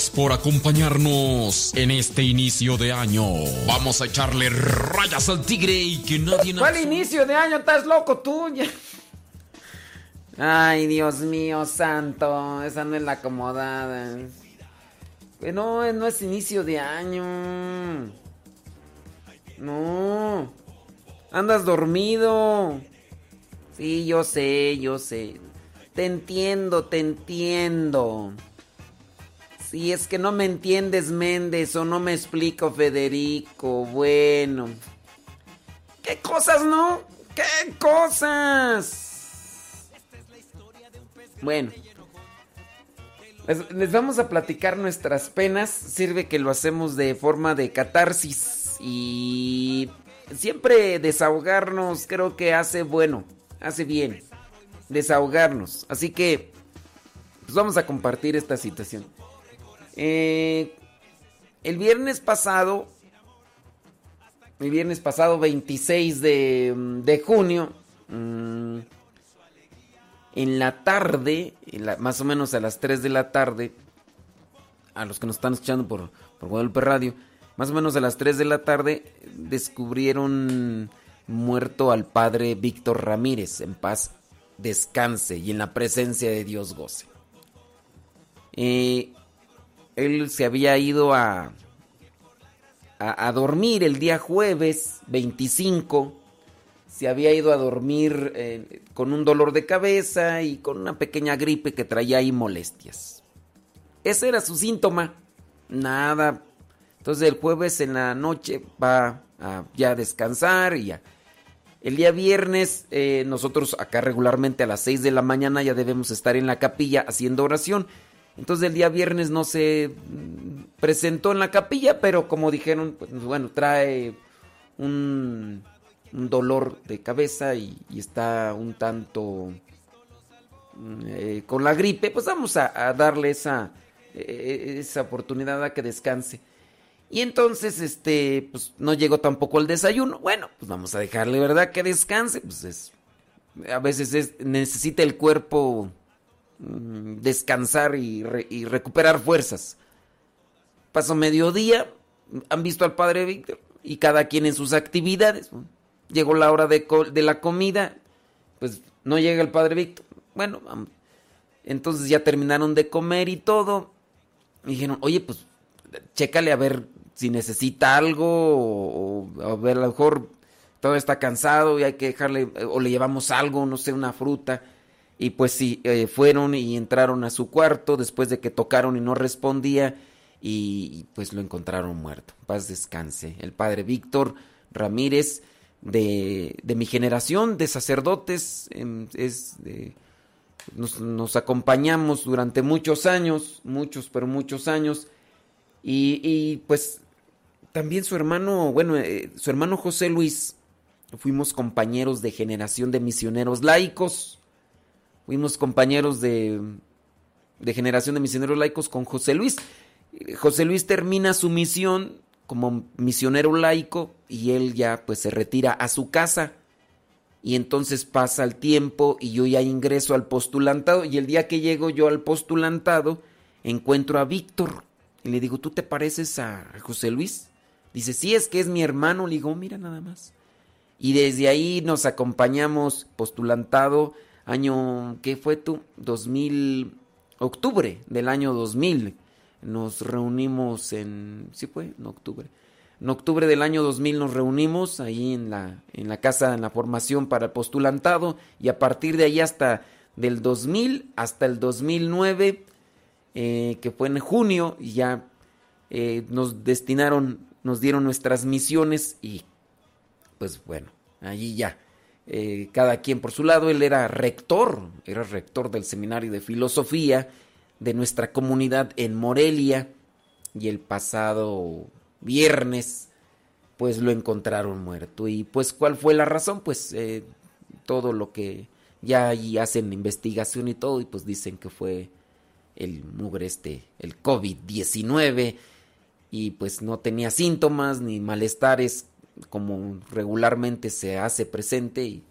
Gracias por acompañarnos en este inicio de año. Vamos a echarle rayas al tigre y que nadie. ¿Cuál inicio de año? ¿Estás loco tú? Ay, Dios mío, santo. Esa no es la acomodada. Que No, no es inicio de año. No. Andas dormido. Sí, yo sé, yo sé. Te entiendo, te entiendo. Si es que no me entiendes, Méndez, o no me explico, Federico. Bueno. ¿Qué cosas, no? ¿Qué cosas? Bueno. Les vamos a platicar nuestras penas. Sirve que lo hacemos de forma de catarsis. Y siempre desahogarnos creo que hace bueno. Hace bien. Desahogarnos. Así que... Pues vamos a compartir esta situación. Eh, el viernes pasado, el viernes pasado 26 de, junio, mm, en la tarde, más o menos a las 3 de la tarde, a los que nos están escuchando por, por Guadalupe Radio, más o menos a las 3 de la tarde descubrieron muerto al padre Víctor Ramírez, en paz descanse y en la presencia de Dios goce. Eh, él se había ido a, a, dormir el día jueves 25. Se había ido a dormir eh, con un dolor de cabeza y con una pequeña gripe que traía ahí molestias. Ese era su síntoma. Nada. Entonces el jueves en la noche va a ya descansar y ya. El día viernes, eh, nosotros acá regularmente a las 6 de la mañana ya debemos estar en la capilla haciendo oración. Entonces el día viernes no se presentó en la capilla, pero como dijeron, pues bueno, trae un, dolor de cabeza y, está un tanto eh, con la gripe, pues vamos a, darle esa, eh, esa oportunidad a que descanse. Y entonces, este, pues no llegó tampoco el desayuno. Bueno, pues vamos a dejarle, ¿verdad? Que descanse. Pues es, a veces es, necesita el cuerpo mm, descansar y, re- y recuperar fuerzas. Pasó mediodía, han visto al padre Víctor y cada quien en sus actividades. Llegó la hora de, la comida, pues no llega el padre Víctor. Bueno, entonces ya terminaron de comer y todo. Dijeron, oye, pues chécale a ver si necesita algo o, o a ver a lo mejor todo está cansado y hay que dejarle o le llevamos algo, no sé, una fruta. Y pues sí, eh, fueron y entraron a su cuarto después de que tocaron y no respondía y, pues lo encontraron muerto. Paz descanse. El padre Víctor Ramírez de, de mi generación de sacerdotes em, es nos, nos acompañamos durante muchos años, muchos, pero muchos años. Y, y, pues también su hermano, bueno, eh, su hermano José Luis, fuimos compañeros de generación de misioneros laicos. Fuimos compañeros de, de generación de misioneros laicos con José Luis. José Luis termina su misión como misionero laico y él ya pues se retira a su casa. Y entonces pasa el tiempo y yo ya ingreso al postulantado y el día que llego yo al postulantado encuentro a Víctor y le digo, ¿tú te pareces a José Luis? Dice, sí, es que es mi hermano. Le digo, "Oh, mira nada más. Y desde ahí nos acompañamos postulantado año, ¿qué fue tú? 2000, octubre del año 2000. Nos reunimos en, sí fue, en octubre. En octubre del año 2000 nos reunimos ahí en la, en la casa, en la formación para el postulantado y a partir de ahí hasta del 2000 hasta el 2009, eh, que fue en junio, ya eh, nos destinaron, nos dieron nuestras misiones y pues bueno, allí ya. Eh, cada quien por su lado, él era rector, era rector del seminario de filosofía de nuestra comunidad en Morelia y el pasado viernes pues lo encontraron muerto. Y pues cuál fue la razón pues eh, todo lo que ya allí hacen investigación y todo y pues dicen que fue el mugre este el COVID-19 y pues no tenía síntomas ni malestares como regularmente se hace presente,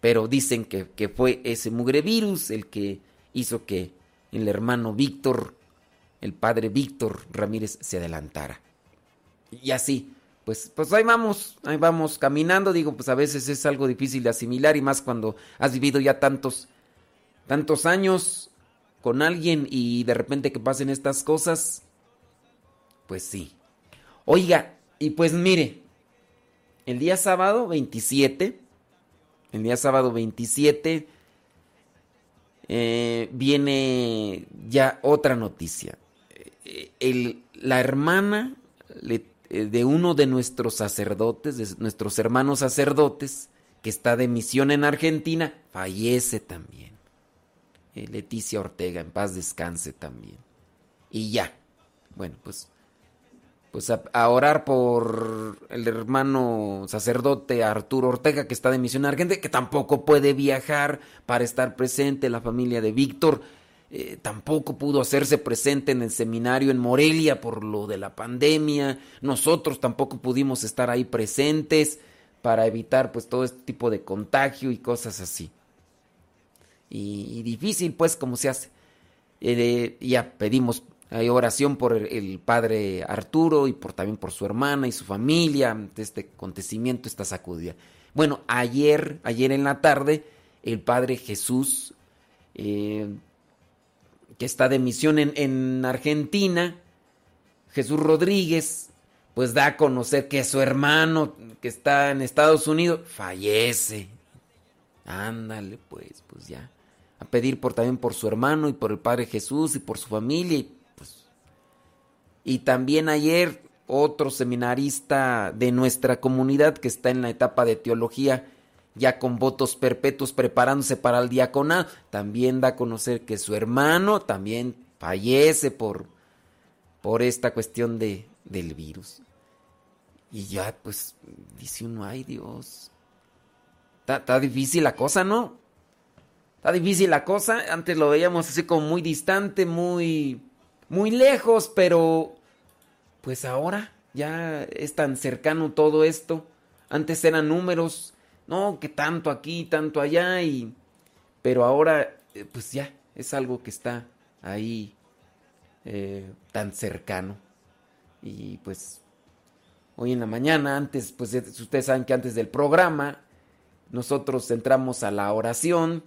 pero dicen que, que fue ese mugre virus el que hizo que el hermano Víctor, el padre Víctor Ramírez, se adelantara. Y así, pues, pues ahí vamos, ahí vamos caminando. Digo, pues a veces es algo difícil de asimilar y más cuando has vivido ya tantos, tantos años con alguien y de repente que pasen estas cosas, pues sí. Oiga, y pues mire, el día sábado 27, el día sábado 27, eh, viene ya otra noticia. Eh, la hermana eh, de uno de nuestros sacerdotes, de nuestros hermanos sacerdotes, que está de misión en Argentina, fallece también. Leticia Ortega, en paz descanse también. Y ya. Bueno, pues pues a, orar por el hermano sacerdote Arturo Ortega, que está de misión argentina, que tampoco puede viajar para estar presente, la familia de Víctor. Eh, tampoco pudo hacerse presente en el seminario en Morelia por lo de la pandemia. Nosotros tampoco pudimos estar ahí presentes para evitar pues todo este tipo de contagio y cosas así. Y, difícil pues como se hace. Eh, ya pedimos hay oración por el, padre Arturo y por, también por su hermana y su familia este acontecimiento, esta sacudida. Bueno, ayer, ayer en la tarde, el padre Jesús, eh, que está de misión en, en Argentina, Jesús Rodríguez, pues da a conocer que su hermano, que está en Estados Unidos, fallece. Ándale, pues, pues ya. A pedir por también por su hermano y por el Padre Jesús y por su familia y también ayer otro seminarista de nuestra comunidad que está en la etapa de teología, ya con votos perpetuos preparándose para el diaconado, también da a conocer que su hermano también fallece por, por esta cuestión de, del virus. Y ya, pues, dice uno, ay Dios. Está difícil la cosa, ¿no? Está difícil la cosa. Antes lo veíamos así como muy distante, muy, muy lejos, pero pues ahora ya es tan cercano todo esto. Antes eran números, no, que tanto aquí, tanto allá, y... Pero ahora, eh, pues ya, es algo que está ahí eh, tan cercano. Y pues, hoy en la mañana, antes, pues ustedes saben que antes del programa, nosotros entramos a la oración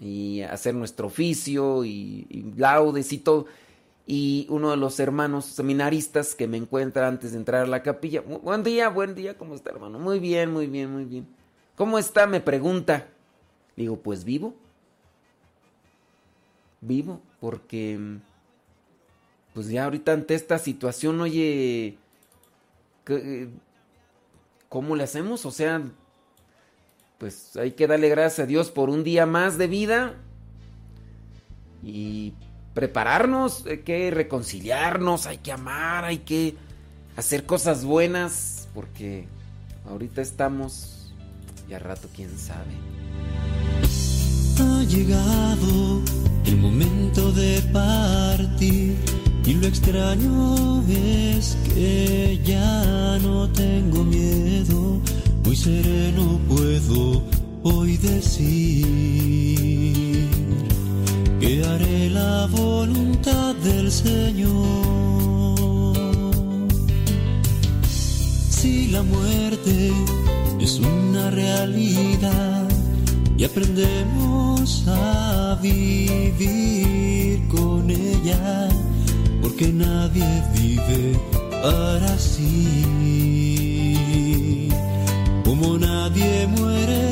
y hacer nuestro oficio y, y laudes y todo y uno de los hermanos seminaristas que me encuentra antes de entrar a la capilla. Buen día, buen día, ¿cómo está hermano? Muy bien, muy bien, muy bien. ¿Cómo está? Me pregunta. Digo, pues vivo. Vivo, porque pues ya ahorita ante esta situación, oye, ¿cómo le hacemos? O sea, pues hay que darle gracias a Dios por un día más de vida. Y prepararnos, hay que reconciliarnos, hay que amar, hay que hacer cosas buenas, porque ahorita estamos y a rato quién sabe. Ha llegado el momento de partir y lo extraño es que ya no tengo miedo, muy sereno puedo hoy decir la voluntad del Señor. Si la muerte es una realidad y aprendemos a vivir con ella, porque nadie vive para sí, como nadie muere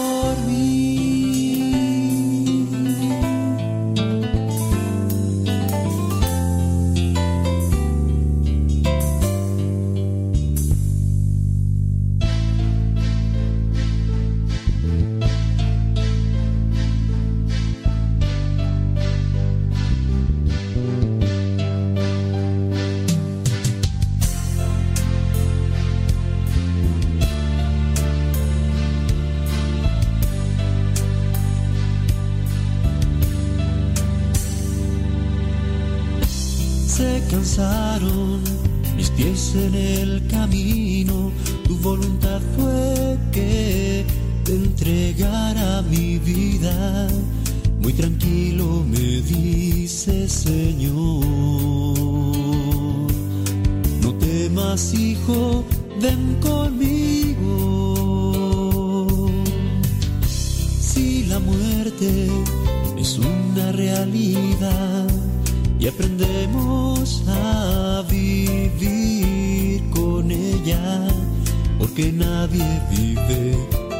tranquilo me dice Señor. No temas, hijo, ven conmigo. Si la muerte es una realidad y aprendemos a vivir con ella, porque nadie vive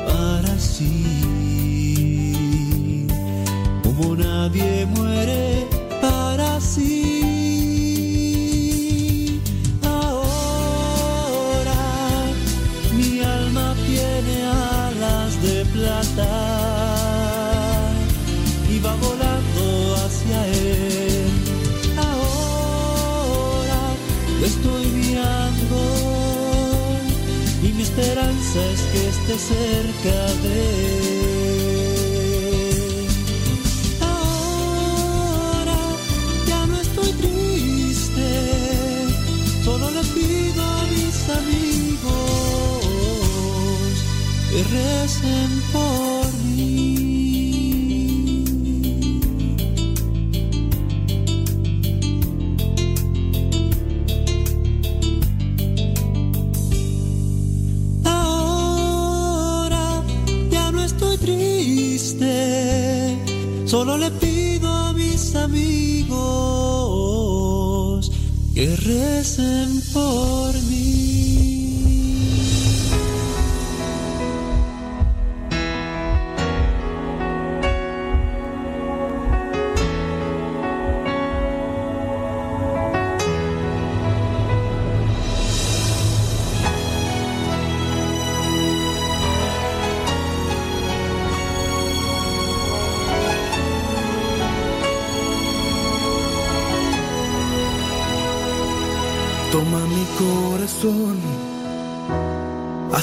para sí, nadie muere para sí. Ahora mi alma tiene alas de plata y va volando hacia él. Ahora lo estoy mirando y mi esperanza es que esté cerca de él. Recen por mí. Ahora ya no estoy triste, solo le pido a mis amigos que recen por mí.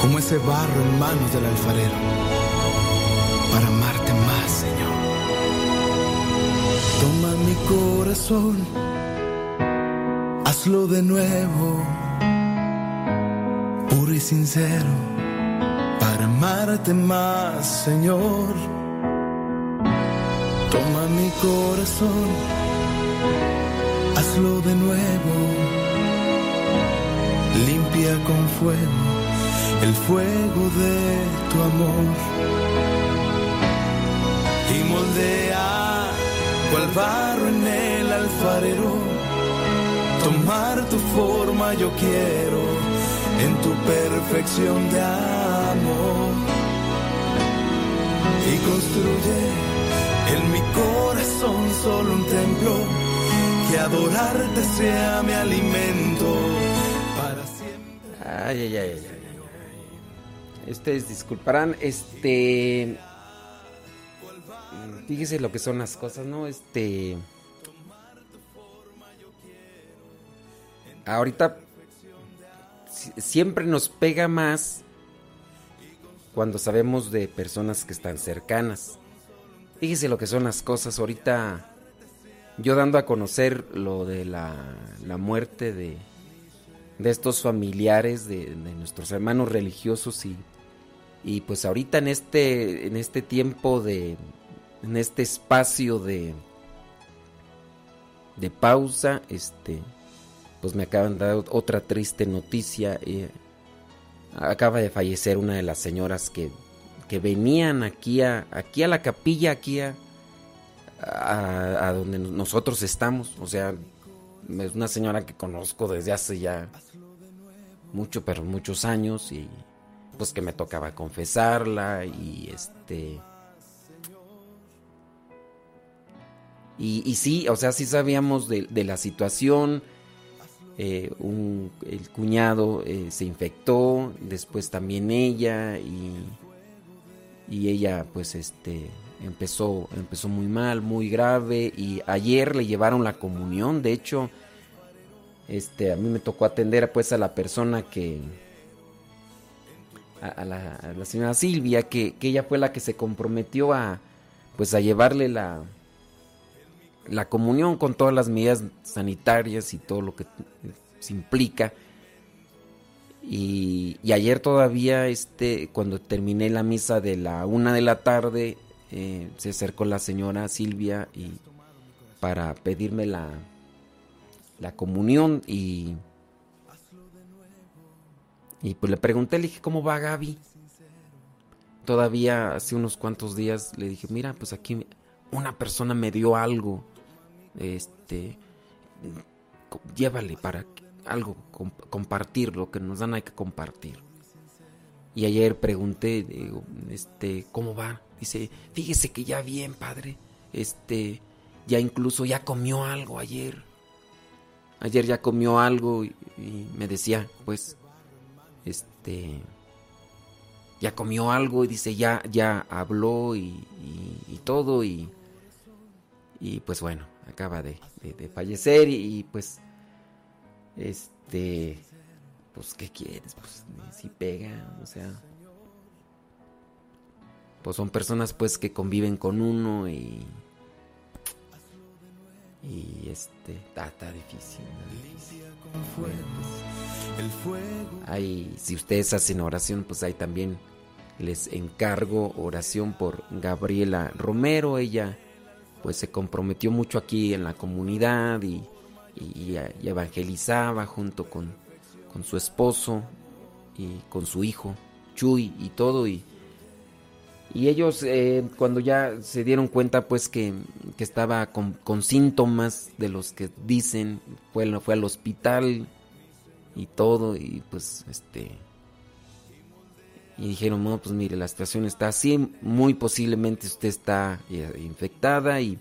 como ese barro en manos del alfarero, para amarte más, Señor. Toma mi corazón, hazlo de nuevo, puro y sincero, para amarte más, Señor. Toma mi corazón hazlo de nuevo, limpia con fuego el fuego de tu amor y moldea cual barro en el alfarero, tomar tu forma yo quiero en tu perfección de amor y construye en mi corazón solo un templo que adorarte sea mi alimento para siempre. Ay, ay, ay. Ustedes disculparán, este. Fíjese lo que son las cosas, ¿no? Este. Ahorita si- siempre nos pega más cuando sabemos de personas que están cercanas. Fíjese lo que son las cosas. Ahorita yo dando a conocer lo de la, la muerte de, de estos familiares de, de nuestros hermanos religiosos y, y pues ahorita en este en este tiempo de en este espacio de de pausa este pues me acaban de dar otra triste noticia eh, acaba de fallecer una de las señoras que, que venían aquí a aquí a la capilla aquí a, a, a donde nosotros estamos. O sea es una señora que conozco desde hace ya mucho, pero muchos años y pues que me tocaba confesarla y este Y, y sí, o sea, sí sabíamos de, de la situación. Eh, un- el cuñado eh, se infectó, después también ella y, y ella pues este empezó empezó muy mal, muy grave y ayer le llevaron la comunión, de hecho este a mí me tocó atender pues a la persona que a, la, señora Silvia que, que ella fue la que se comprometió a pues a llevarle la la comunión con todas las medidas sanitarias y todo lo que se implica. Y, y ayer todavía, este, cuando terminé la misa de la una de la tarde, eh, se acercó la señora Silvia y para pedirme la, la comunión y, y pues le pregunté, le dije, ¿cómo va Gaby? Todavía hace unos cuantos días le dije, mira, pues aquí una persona me dio algo este llévale para algo com- compartir lo que nos dan hay que compartir y ayer pregunté digo, este cómo va dice fíjese que ya bien padre este ya incluso ya comió algo ayer ayer ya comió algo y, y me decía pues este ya comió algo y dice ya ya habló y, y- todo y y pues bueno, acaba de, de- de fallecer y, y, pues, este, pues, ¿qué quieres? Pues, si pega, o sea, pues son personas pues que conviven con uno y, y este, está, difícil, está difícil. Hay, si ustedes hacen oración, pues ahí también les encargo oración por Gabriela Romero, ella pues se comprometió mucho aquí en la comunidad y, y- y evangelizaba junto con, con su esposo y con su hijo Chuy y todo y, y ellos eh, cuando ya se dieron cuenta pues que, que estaba con, con síntomas de los que dicen fue, fue al hospital y todo y pues este y dijeron, no, pues mire, la situación está así, muy posiblemente usted está eh, infectada y...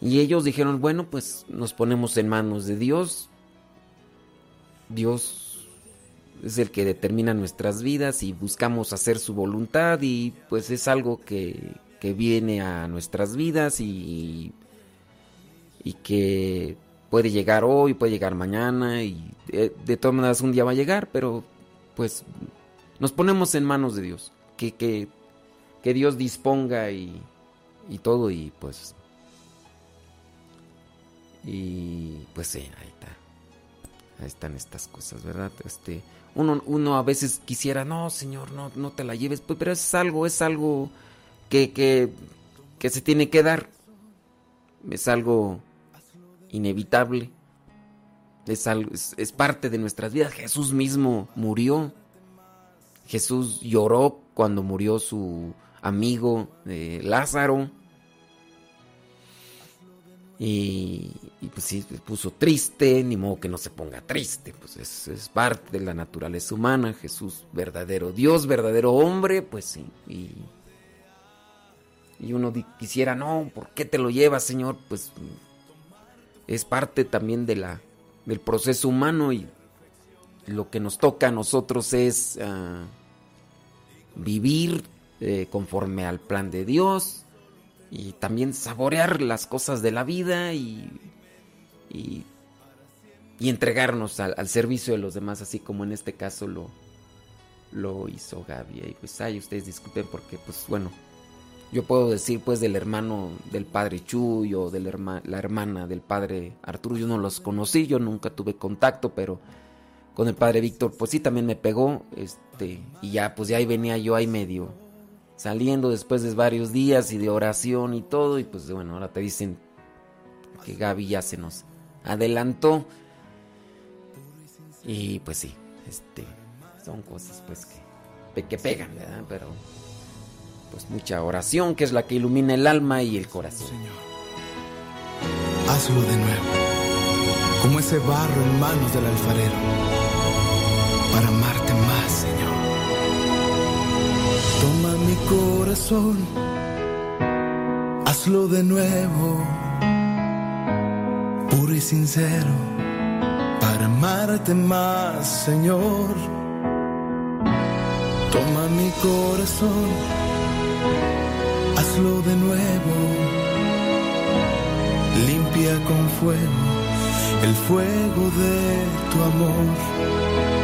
Y ellos dijeron, bueno, pues nos ponemos en manos de Dios. Dios es el que determina nuestras vidas y buscamos hacer su voluntad y pues es algo que, que viene a nuestras vidas y, y que puede llegar hoy, puede llegar mañana y de, de todas maneras un día va a llegar, pero pues nos ponemos en manos de Dios. Que, que, que Dios disponga y, y todo y pues... Y pues sí, ahí está. Ahí están estas cosas, ¿verdad? Este, uno, uno a veces quisiera, no, Señor, no, no te la lleves, pues, pero es algo, es algo que, que, que se tiene que dar. Es algo inevitable. Es, algo, es, parte de nuestras vidas. Jesús mismo murió. Jesús lloró cuando murió su amigo eh, Lázaro. Y, pues sí, se puso triste, ni modo que no se ponga triste, pues es, parte de la naturaleza humana, Jesús verdadero Dios, verdadero hombre, pues sí. Y, uno quisiera, no, ¿por qué te lo llevas, Señor? Pues es parte también de la, del proceso humano y lo que nos toca a nosotros es uh, vivir eh, conforme al plan de Dios y también saborear las cosas de la vida y, y, entregarnos al, servicio de los demás, así como en este caso lo, lo hizo Gaby. Y pues, ay, ustedes disculpen porque, pues bueno, yo puedo decir pues del hermano del padre Chuy o de la hermana del padre Arturo, yo no los conocí, yo nunca tuve contacto, pero con el padre Víctor, pues sí, también me pegó, este, y ya, pues ya ahí venía yo ahí medio saliendo después de varios días y de oración y todo, y pues bueno, ahora te dicen que Gaby ya se nos adelantó. Y pues sí, este, son cosas pues que, que pegan, ¿verdad? Pero pues mucha oración que es la que ilumina el alma y el corazón. Señor, hazlo de nuevo, como ese barro en manos del alfarero, para amarte más, Señor. Corazón, hazlo de nuevo, puro y sincero, para amarte más, Señor. Toma mi corazón, hazlo de nuevo, limpia con fuego el fuego de tu amor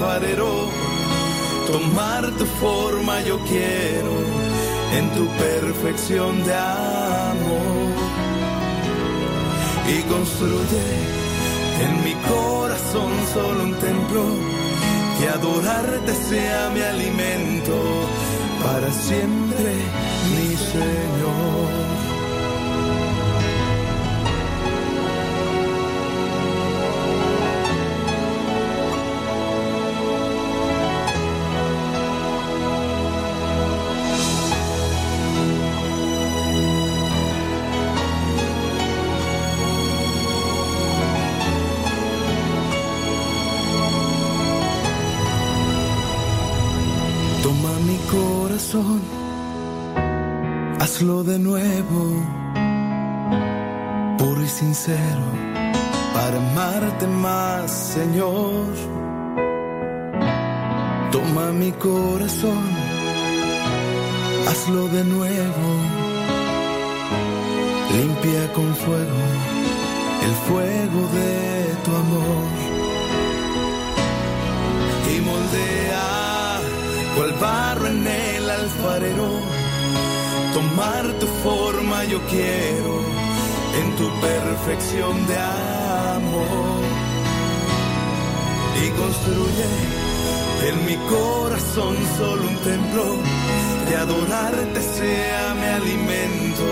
alfarero. Tomar tu forma yo quiero en tu perfección de amor. Y construye en mi corazón solo un templo que adorarte sea mi alimento para siempre, mi Señor. Para amarte más, Señor. Toma mi corazón, hazlo de nuevo, limpia con fuego el fuego de tu amor y moldea cual barro en el alfarero. Tomar tu forma yo quiero en tu perfección de amor. Y construye en mi corazón solo un templo que adorarte sea mi alimento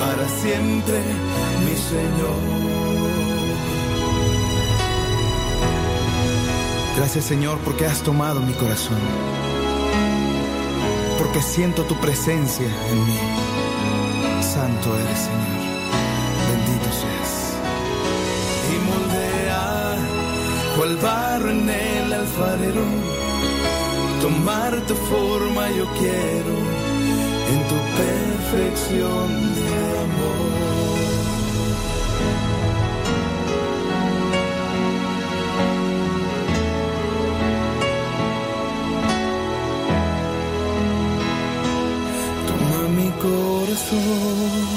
para siempre, mi Señor. Gracias Señor porque has tomado mi corazón, porque siento tu presencia en mí. Santo eres Señor, cual barro en el alfarero, tomar tu forma yo quiero en tu perfección de amor. Toma mi corazón.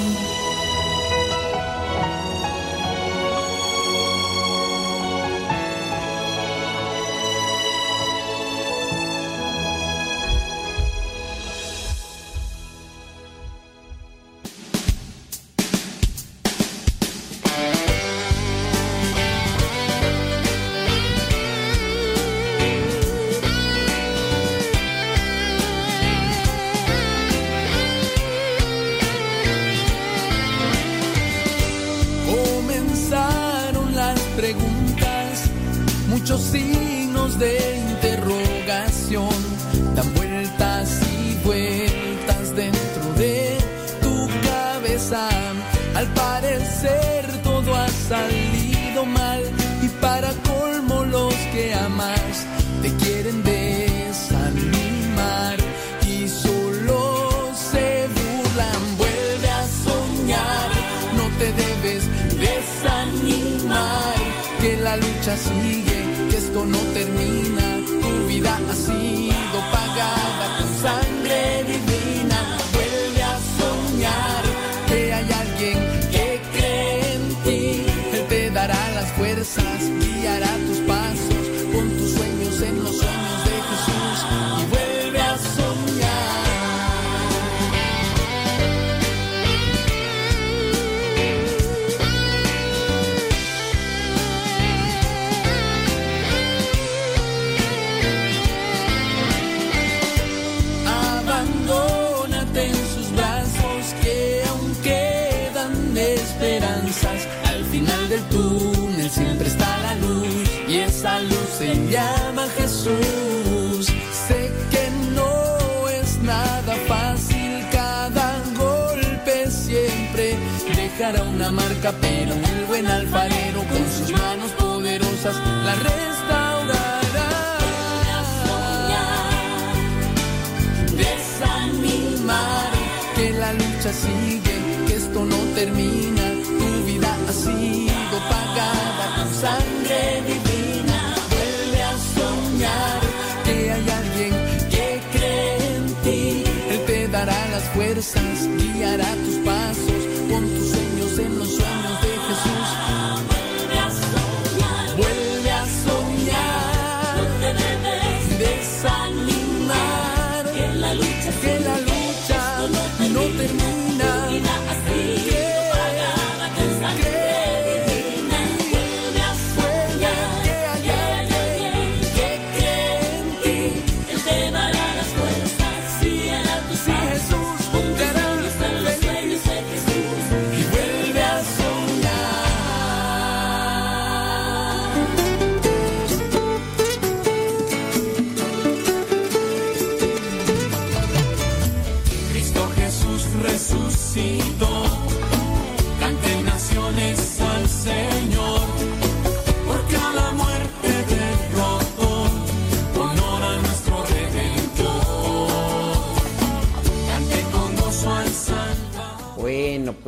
Una marca, pero el buen alfarero con sus manos poderosas la restaurará.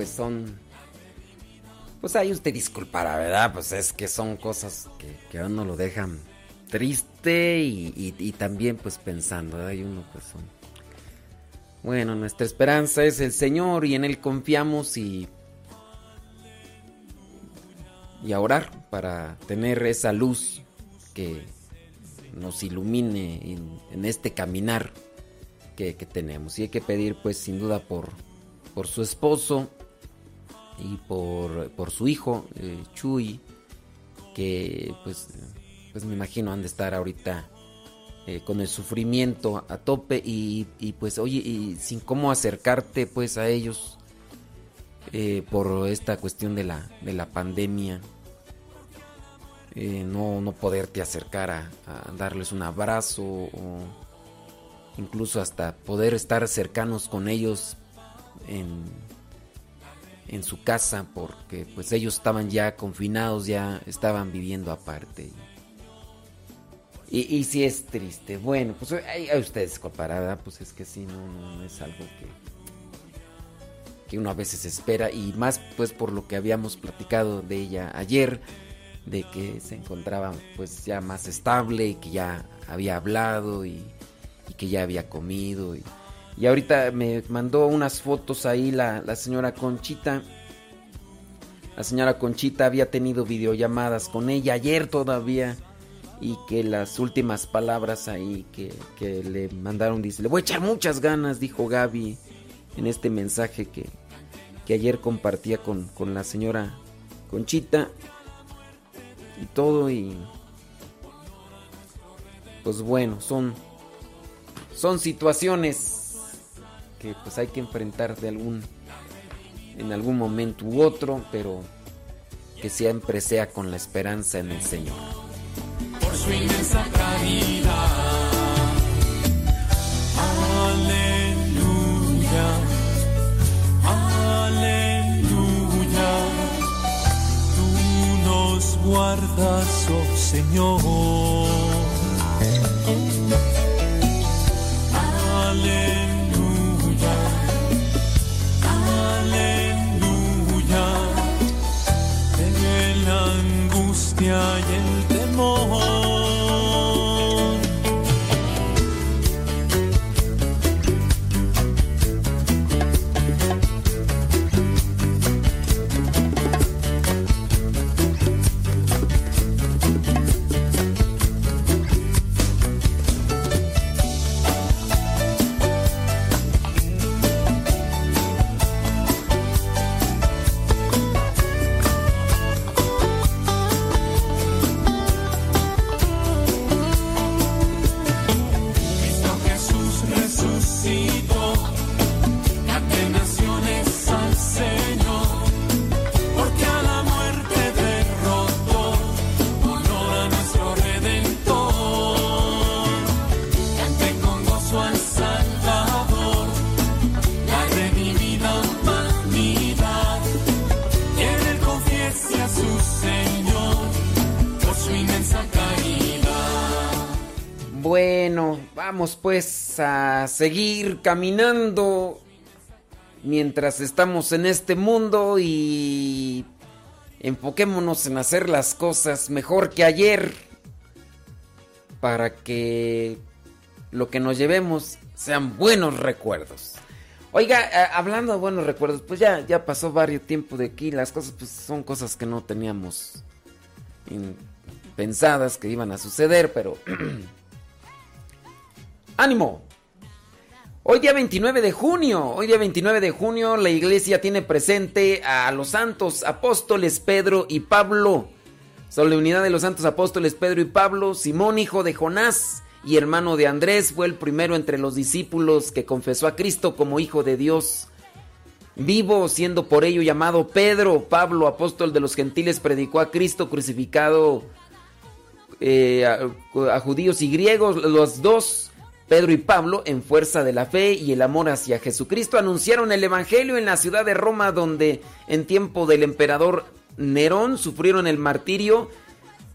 Pues son. Pues ahí usted disculpará, ¿verdad? Pues es que son cosas que, a uno lo dejan triste y, también pues pensando, ¿verdad? Y uno pues son. Bueno, nuestra esperanza es el Señor y en Él confiamos y. Y a orar para tener esa luz que nos ilumine en, en este caminar que, que tenemos. Y hay que pedir pues sin duda por, por su esposo y por, por su hijo, eh, Chuy, que pues, pues me imagino han de estar ahorita eh, con el sufrimiento a tope y, y, pues oye, y sin cómo acercarte pues a ellos eh, por esta cuestión de la, de la pandemia. No, no poderte acercar a, a darles un abrazo o incluso hasta poder estar cercanos con ellos en, en su casa porque pues ellos estaban ya confinados, ya estaban viviendo aparte. Y, y si es triste, bueno, pues a ustedes comparada, pues es que sí, no, no, no es algo que, que uno a veces espera. Y más pues por lo que habíamos platicado de ella ayer, de que se encontraba pues ya más estable y que ya había hablado y, y que ya había comido y, y ahorita me mandó unas fotos ahí la, la señora Conchita. La señora Conchita había tenido videollamadas con ella ayer todavía. Y que las últimas palabras ahí que, que le mandaron, dice, le voy a echar muchas ganas, dijo Gaby en este mensaje que, que ayer compartía con, con la señora Conchita. Y todo y... Pues bueno, son, son situaciones que pues hay que enfrentar de algún en algún momento u otro, pero que siempre sea con la esperanza en el Señor. por su inmensa caridad. Aleluya, aleluya. Tú nos guardas, oh Señor. Pues a seguir caminando mientras estamos en este mundo y enfoquémonos en hacer las cosas mejor que ayer para que lo que nos llevemos sean buenos recuerdos. Oiga, eh, hablando de buenos recuerdos, pues ya, ya pasó varios tiempo de aquí, las cosas pues son cosas que no teníamos pensadas que iban a suceder, pero ánimo. Hoy día 29 de junio, hoy día 29 de junio la iglesia tiene presente a los santos apóstoles Pedro y Pablo. Solemnidad de los santos apóstoles Pedro y Pablo, Simón hijo de Jonás y hermano de Andrés fue el primero entre los discípulos que confesó a Cristo como hijo de Dios. Vivo, siendo por ello llamado Pedro, Pablo, apóstol de los gentiles, predicó a Cristo crucificado eh, a, a judíos y griegos, los dos, Pedro y Pablo, en fuerza de la fe y el amor hacia Jesucristo, anunciaron el Evangelio en la ciudad de Roma, donde en tiempo del emperador Nerón sufrieron el martirio.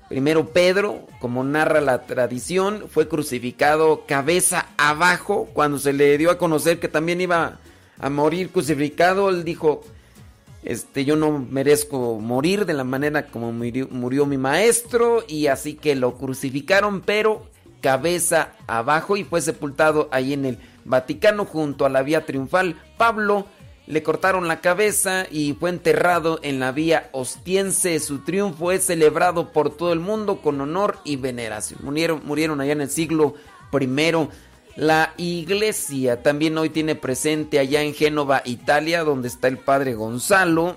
Primero Pedro, como narra la tradición, fue crucificado cabeza abajo. Cuando se le dio a conocer que también iba a morir crucificado, él dijo, este, yo no merezco morir de la manera como murió, murió mi maestro y así que lo crucificaron, pero cabeza abajo y fue sepultado ahí en el Vaticano junto a la vía triunfal. Pablo le cortaron la cabeza y fue enterrado en la vía Ostiense. Su triunfo es celebrado por todo el mundo con honor y veneración. Murieron, murieron allá en el siglo I. La iglesia también hoy tiene presente allá en Génova, Italia, donde está el padre Gonzalo.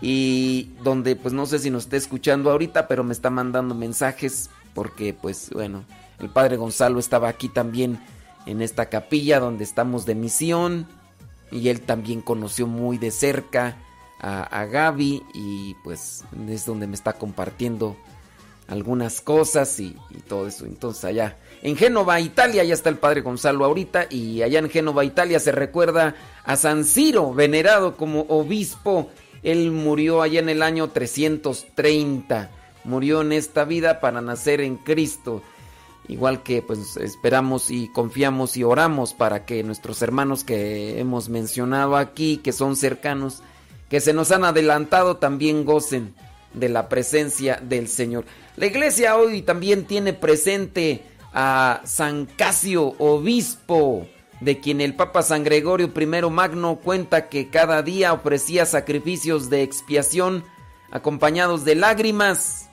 Y donde pues no sé si nos está escuchando ahorita, pero me está mandando mensajes porque pues bueno, el padre Gonzalo estaba aquí también en esta capilla donde estamos de misión y él también conoció muy de cerca a, Gaby y pues es donde me está compartiendo algunas cosas y, y todo eso. Entonces allá en Génova, Italia, ya está el padre Gonzalo ahorita y allá en Génova, Italia se recuerda a San Ciro, venerado como obispo. Él murió allá en el año 330. Murió en esta vida para nacer en Cristo. Igual que pues esperamos y confiamos y oramos para que nuestros hermanos que hemos mencionado aquí, que son cercanos, que se nos han adelantado, también gocen de la presencia del Señor. La iglesia hoy también tiene presente a San Casio, obispo, de quien el Papa San Gregorio I Magno cuenta que cada día ofrecía sacrificios de expiación acompañados de lágrimas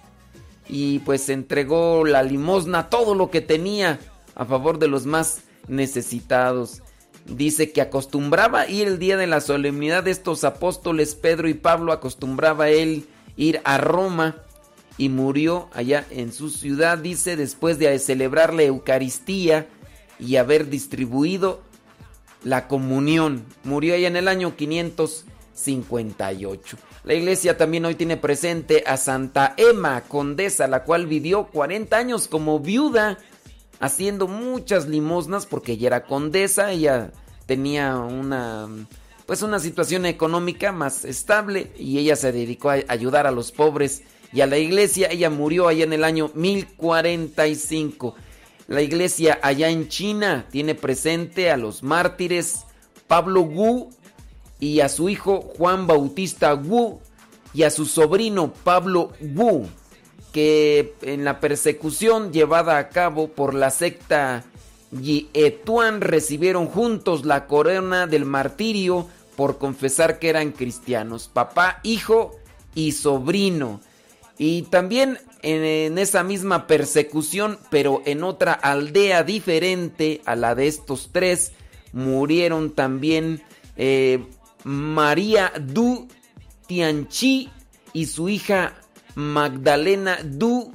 y pues entregó la limosna, todo lo que tenía a favor de los más necesitados. Dice que acostumbraba ir el día de la solemnidad de estos apóstoles Pedro y Pablo, acostumbraba él ir a Roma y murió allá en su ciudad, dice, después de celebrar la Eucaristía y haber distribuido la comunión. Murió allá en el año 558. La iglesia también hoy tiene presente a Santa Emma, condesa, la cual vivió 40 años como viuda, haciendo muchas limosnas porque ella era condesa, ella tenía una pues una situación económica más estable y ella se dedicó a ayudar a los pobres y a la iglesia. Ella murió allá en el año 1045. La iglesia allá en China tiene presente a los mártires Pablo Wu y a su hijo Juan Bautista Wu y a su sobrino Pablo Wu, que en la persecución llevada a cabo por la secta Yietuan recibieron juntos la corona del martirio por confesar que eran cristianos, papá, hijo y sobrino. Y también en, en, esa misma persecución, pero en otra aldea diferente a la de estos tres, murieron también eh, María Du Tianchi y su hija Magdalena Du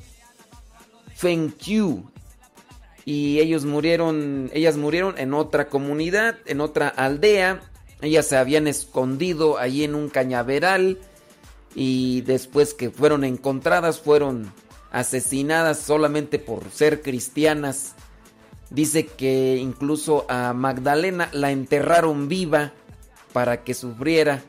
Fengqiu. Y ellos murieron, ellas murieron en otra comunidad, en otra aldea. Ellas se habían escondido ahí en un cañaveral y después que fueron encontradas fueron asesinadas solamente por ser cristianas. Dice que incluso a Magdalena la enterraron viva para que sufriera.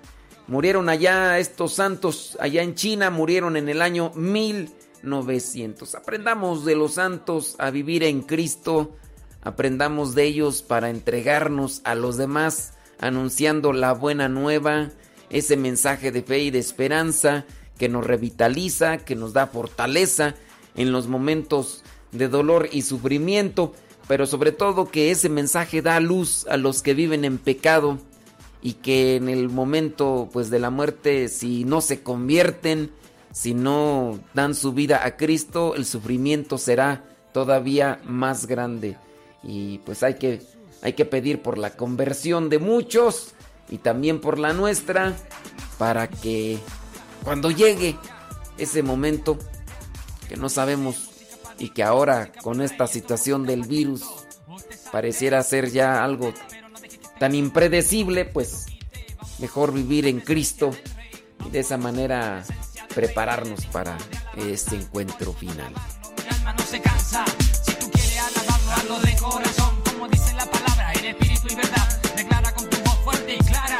Murieron allá estos santos, allá en China, murieron en el año 1900. Aprendamos de los santos a vivir en Cristo, aprendamos de ellos para entregarnos a los demás, anunciando la buena nueva, ese mensaje de fe y de esperanza que nos revitaliza, que nos da fortaleza en los momentos de dolor y sufrimiento, pero sobre todo que ese mensaje da luz a los que viven en pecado y que en el momento pues de la muerte si no se convierten, si no dan su vida a Cristo, el sufrimiento será todavía más grande. Y pues hay que hay que pedir por la conversión de muchos y también por la nuestra para que cuando llegue ese momento que no sabemos y que ahora con esta situación del virus pareciera ser ya algo tan impredecible, pues mejor vivir en Cristo y de esa manera prepararnos para este encuentro final. Mi alma no se cansa. Si tú quieres alabarlo, de corazón. Como dice la palabra, en espíritu y verdad. Declara con tu voz fuerte y clara.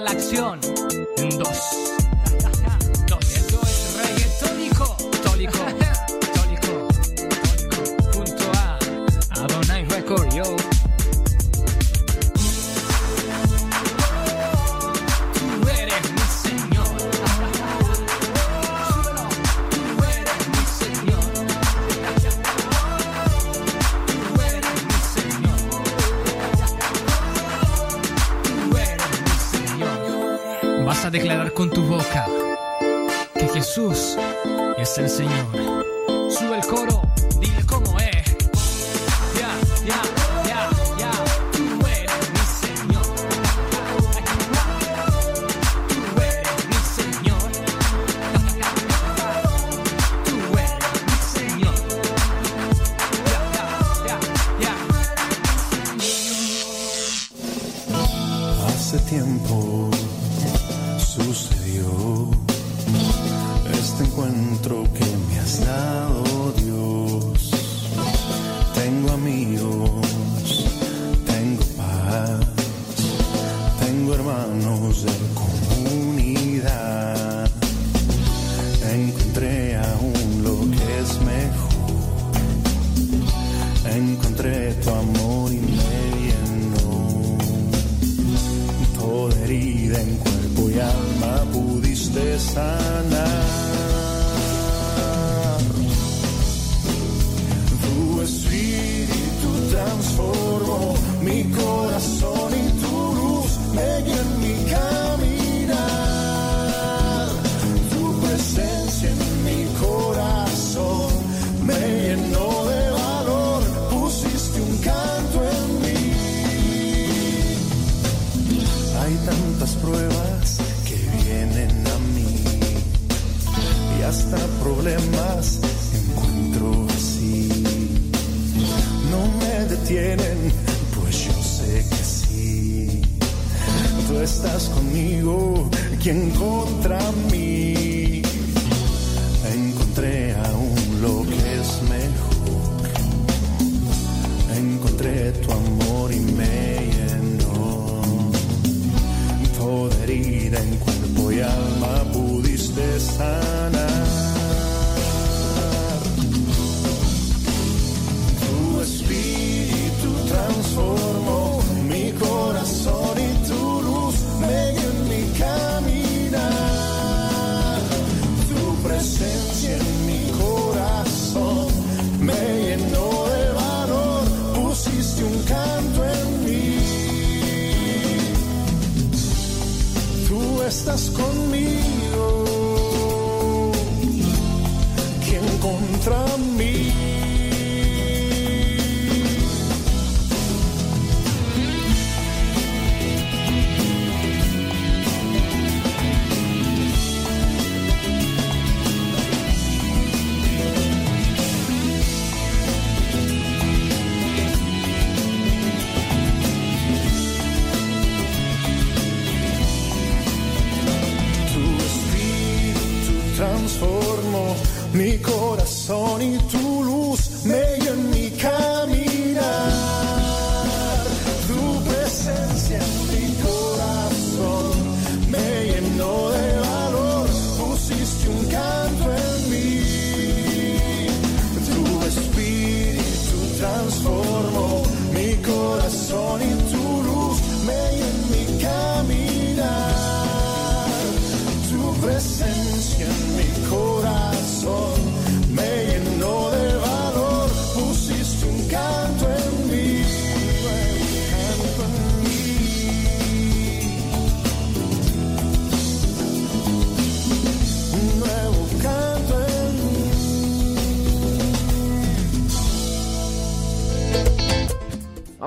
La acción. Dos. A declarar con tu boca que Jesús es el Señor. Sube el coro,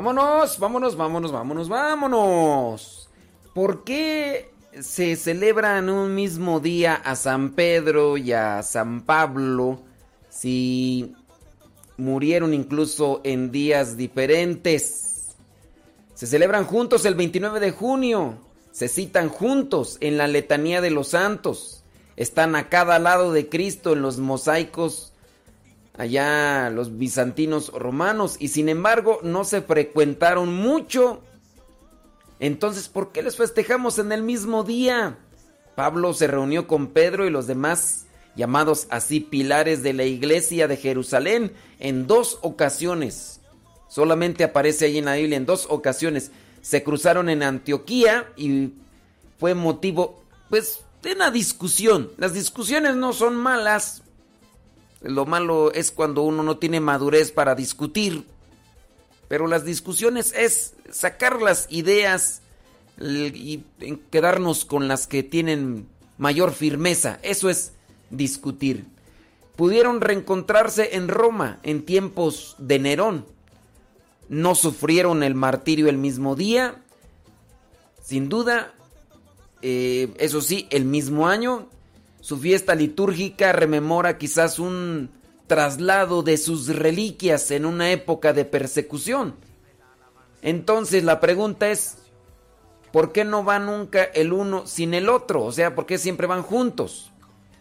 Vámonos, vámonos, vámonos, vámonos, vámonos. ¿Por qué se celebra en un mismo día a San Pedro y a San Pablo si murieron incluso en días diferentes? Se celebran juntos el 29 de junio, se citan juntos en la letanía de los santos, están a cada lado de Cristo en los mosaicos allá los bizantinos romanos y sin embargo no se frecuentaron mucho. Entonces, ¿por qué les festejamos en el mismo día? Pablo se reunió con Pedro y los demás llamados así pilares de la iglesia de Jerusalén en dos ocasiones. Solamente aparece ahí en la Biblia en dos ocasiones. Se cruzaron en Antioquía y fue motivo pues de una discusión. Las discusiones no son malas, lo malo es cuando uno no tiene madurez para discutir. Pero las discusiones es sacar las ideas y quedarnos con las que tienen mayor firmeza. Eso es discutir. Pudieron reencontrarse en Roma en tiempos de Nerón. No sufrieron el martirio el mismo día. Sin duda, eh, eso sí, el mismo año su fiesta litúrgica rememora quizás un traslado de sus reliquias en una época de persecución. Entonces la pregunta es, ¿por qué no va nunca el uno sin el otro? O sea, ¿por qué siempre van juntos?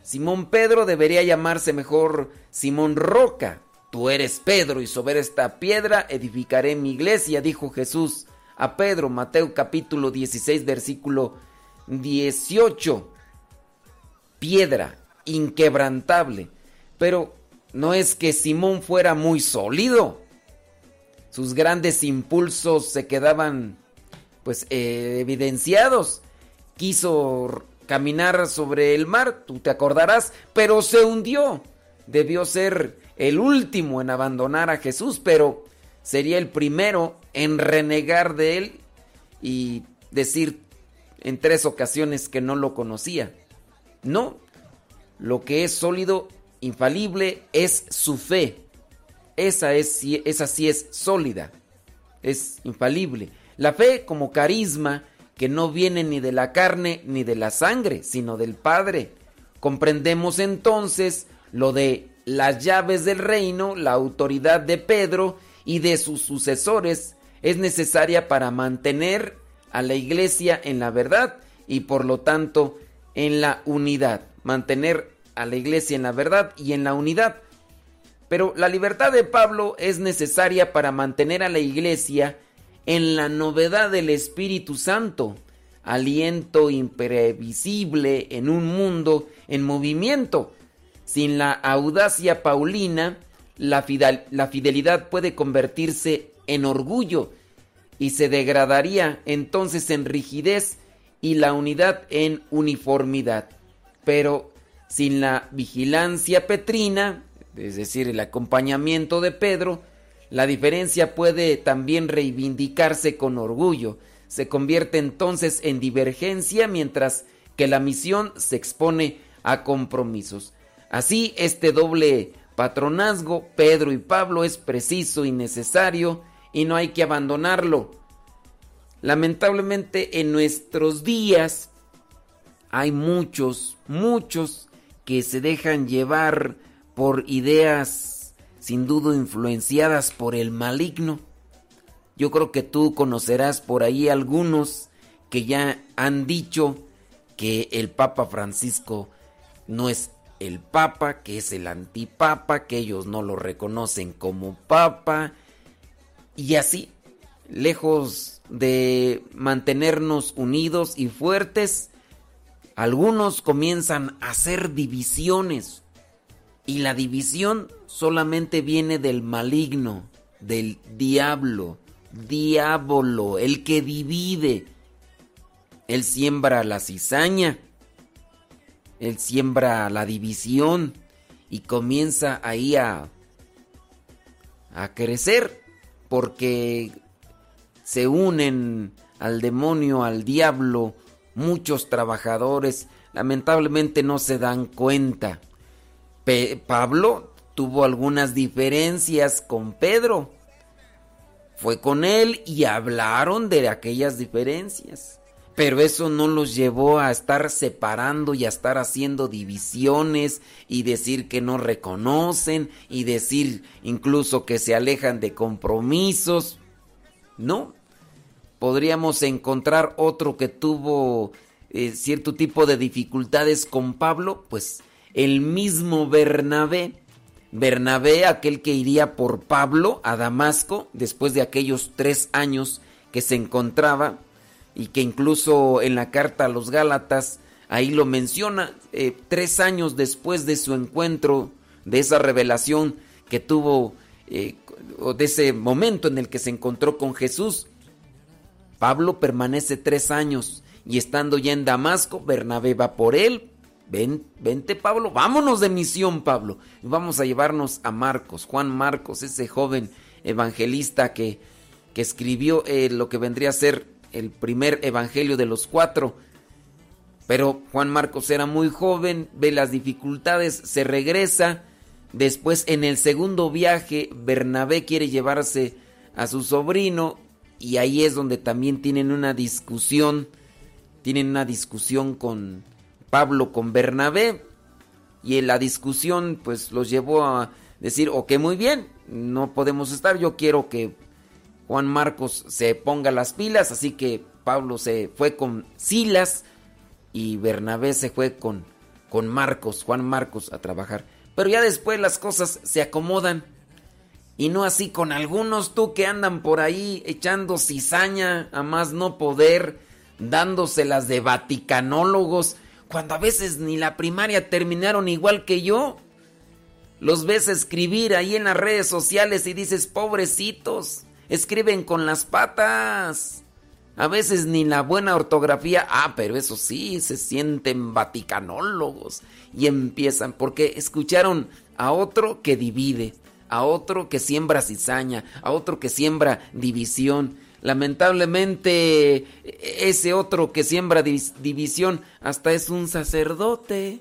Simón Pedro debería llamarse mejor Simón Roca. Tú eres Pedro y sobre esta piedra edificaré mi iglesia, dijo Jesús a Pedro, Mateo capítulo 16, versículo 18 piedra, inquebrantable. Pero no es que Simón fuera muy sólido. Sus grandes impulsos se quedaban pues eh, evidenciados. Quiso caminar sobre el mar, tú te acordarás, pero se hundió. Debió ser el último en abandonar a Jesús, pero sería el primero en renegar de él y decir en tres ocasiones que no lo conocía. No, lo que es sólido, infalible, es su fe. Esa, es, esa sí es sólida, es infalible. La fe como carisma que no viene ni de la carne ni de la sangre, sino del Padre. Comprendemos entonces lo de las llaves del reino, la autoridad de Pedro y de sus sucesores es necesaria para mantener a la iglesia en la verdad y por lo tanto en la unidad, mantener a la iglesia en la verdad y en la unidad. Pero la libertad de Pablo es necesaria para mantener a la iglesia en la novedad del Espíritu Santo, aliento imprevisible en un mundo en movimiento. Sin la audacia paulina, la, fidelidad puede convertirse en orgullo y se degradaría entonces en rigidez y la unidad en uniformidad. Pero sin la vigilancia petrina, es decir, el acompañamiento de Pedro, la diferencia puede también reivindicarse con orgullo. Se convierte entonces en divergencia mientras que la misión se expone a compromisos. Así, este doble patronazgo, Pedro y Pablo, es preciso y necesario y no hay que abandonarlo. Lamentablemente en nuestros días hay muchos, muchos que se dejan llevar por ideas sin duda influenciadas por el maligno. Yo creo que tú conocerás por ahí algunos que ya han dicho que el Papa Francisco no es el papa, que es el antipapa, que ellos no lo reconocen como papa. Y así, lejos de mantenernos unidos y fuertes, algunos comienzan a hacer divisiones. Y la división solamente viene del maligno, del diablo, diablo, el que divide. Él siembra la cizaña, él siembra la división y comienza ahí a, a crecer porque se unen al demonio, al diablo, muchos trabajadores lamentablemente no se dan cuenta. Pablo tuvo algunas diferencias con Pedro. Fue con él y hablaron de aquellas diferencias. Pero eso no los llevó a estar separando y a estar haciendo divisiones y decir que no reconocen y decir incluso que se alejan de compromisos. No. Podríamos encontrar otro que tuvo eh, cierto tipo de dificultades con Pablo, pues el mismo Bernabé. Bernabé, aquel que iría por Pablo a Damasco después de aquellos tres años que se encontraba y que incluso en la carta a los Gálatas ahí lo menciona, eh, tres años después de su encuentro, de esa revelación que tuvo, eh, o de ese momento en el que se encontró con Jesús, Pablo permanece tres años y estando ya en Damasco, Bernabé va por él. Ven, vente Pablo, vámonos de misión Pablo. Vamos a llevarnos a Marcos, Juan Marcos, ese joven evangelista que, que escribió eh, lo que vendría a ser el primer evangelio de los cuatro. Pero Juan Marcos era muy joven, ve las dificultades, se regresa. Después en el segundo viaje, Bernabé quiere llevarse a su sobrino y ahí es donde también tienen una discusión tienen una discusión con Pablo, con Bernabé, y en la discusión pues los llevó a decir, ok, muy bien, no podemos estar, yo quiero que Juan Marcos se ponga las pilas, así que Pablo se fue con Silas y Bernabé se fue con, con Marcos, Juan Marcos a trabajar. Pero ya después las cosas se acomodan. Y no así con algunos tú que andan por ahí echando cizaña a más no poder dándoselas de vaticanólogos, cuando a veces ni la primaria terminaron igual que yo. Los ves escribir ahí en las redes sociales y dices, pobrecitos, escriben con las patas. A veces ni la buena ortografía, ah, pero eso sí, se sienten vaticanólogos y empiezan, porque escucharon a otro que divide, a otro que siembra cizaña, a otro que siembra división. Lamentablemente, ese otro que siembra división hasta es un sacerdote.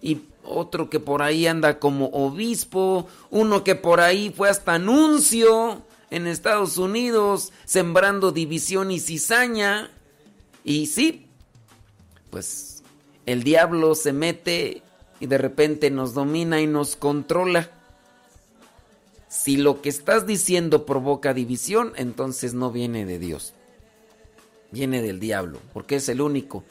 Y otro que por ahí anda como obispo. Uno que por ahí fue hasta anuncio en Estados Unidos, sembrando división y cizaña. Y sí, pues el diablo se mete y de repente nos domina y nos controla. Si lo que estás diciendo provoca división, entonces no viene de Dios. Viene del diablo, porque es el único,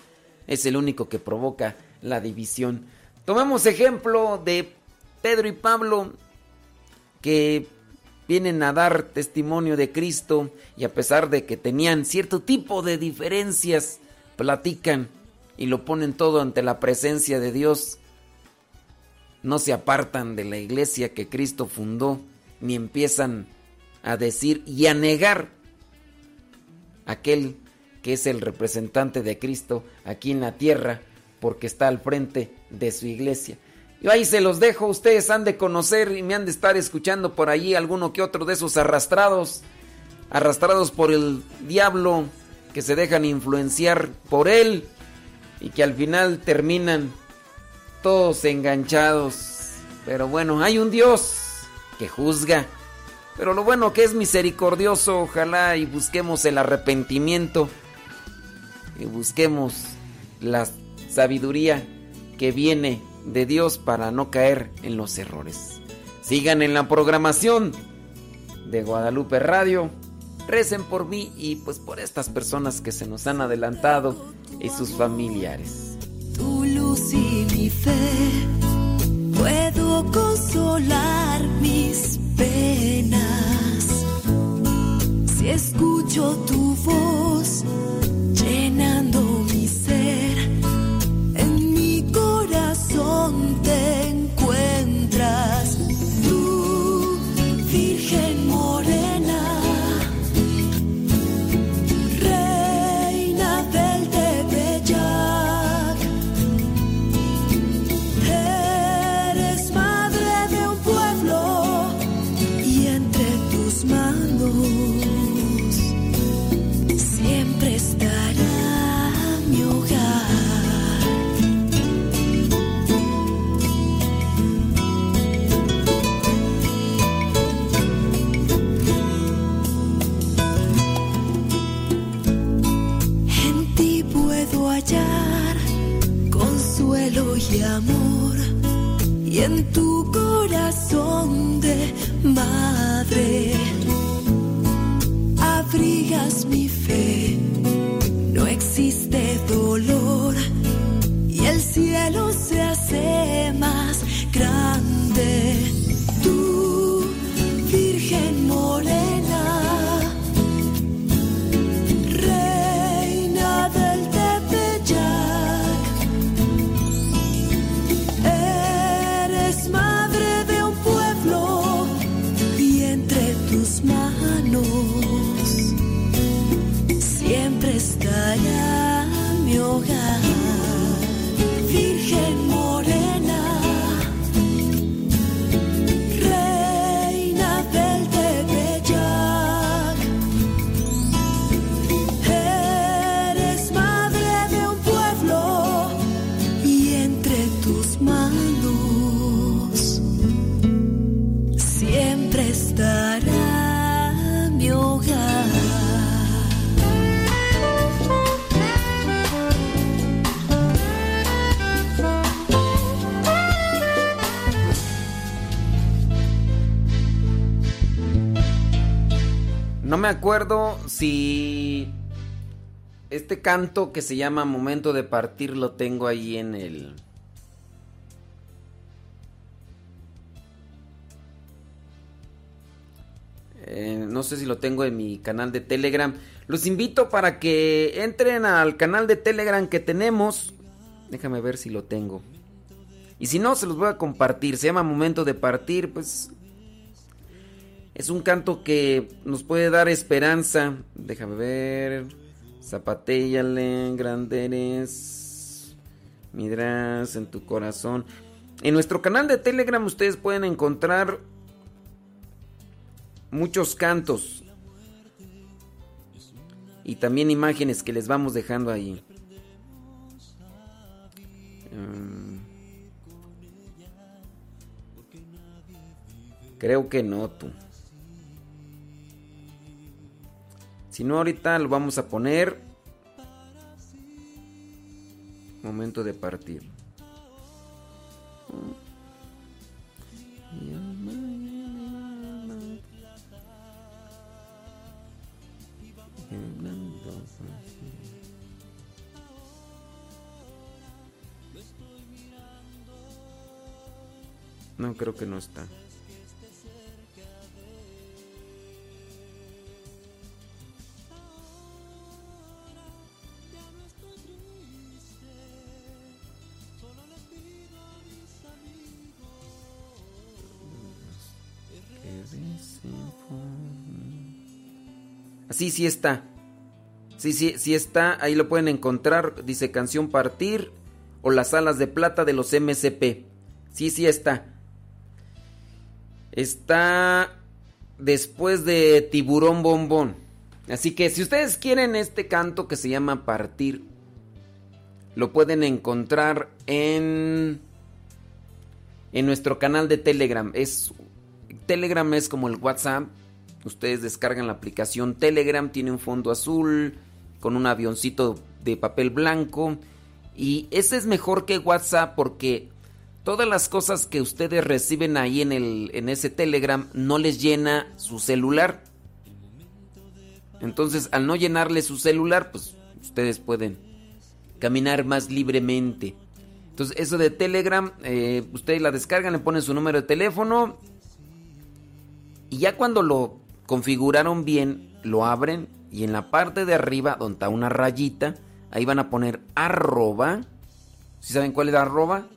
es el único que provoca la división. Tomemos ejemplo de Pedro y Pablo que vienen a dar testimonio de Cristo y a pesar de que tenían cierto tipo de diferencias, platican y lo ponen todo ante la presencia de Dios. No se apartan de la iglesia que Cristo fundó ni empiezan a decir y a negar aquel que es el representante de Cristo aquí en la tierra, porque está al frente de su iglesia. Yo ahí se los dejo, ustedes han de conocer y me han de estar escuchando por allí alguno que otro de esos arrastrados, arrastrados por el diablo, que se dejan influenciar por él y que al final terminan todos enganchados. Pero bueno, hay un Dios que juzga. Pero lo bueno que es misericordioso, ojalá y busquemos el arrepentimiento y busquemos la sabiduría que viene de Dios para no caer en los errores. Sigan en la programación de Guadalupe Radio. Recen por mí y pues por estas personas que se nos han adelantado y sus familiares. Tu luz y mi fe puedo consolar mis penas. Si escucho tu voz amor, y en me acuerdo si este canto que se llama Momento de Partir lo tengo ahí en el... Eh, no sé si lo tengo en mi canal de Telegram. Los invito para que entren al canal de Telegram que tenemos. Déjame ver si lo tengo. Y si no, se los voy a compartir. Se llama Momento de Partir. Pues es un canto que nos puede dar esperanza. Déjame ver. Zapatéllale, grande eres. Midras en tu corazón. En nuestro canal de Telegram ustedes pueden encontrar muchos cantos. Y también imágenes que les vamos dejando ahí. Mm. Creo que no, tú. Si no, ahorita lo vamos a poner. Momento de partir. No, creo que no está. Sí, sí está. Sí, sí, sí está. Ahí lo pueden encontrar. Dice canción Partir o las alas de plata de los MCP. Sí, sí está. Está después de Tiburón Bombón. Así que si ustedes quieren este canto que se llama Partir, lo pueden encontrar en en nuestro canal de Telegram. Es Telegram es como el WhatsApp. Ustedes descargan la aplicación Telegram, tiene un fondo azul con un avioncito de papel blanco y ese es mejor que WhatsApp porque todas las cosas que ustedes reciben ahí en el en ese Telegram no les llena su celular. Entonces, al no llenarle su celular, pues ustedes pueden caminar más libremente. Entonces, eso de Telegram, eh, ustedes la descargan, le ponen su número de teléfono y ya cuando lo configuraron bien, lo abren y en la parte de arriba, donde está una rayita, ahí van a poner arroba. ¿Sí saben cuál es arroba?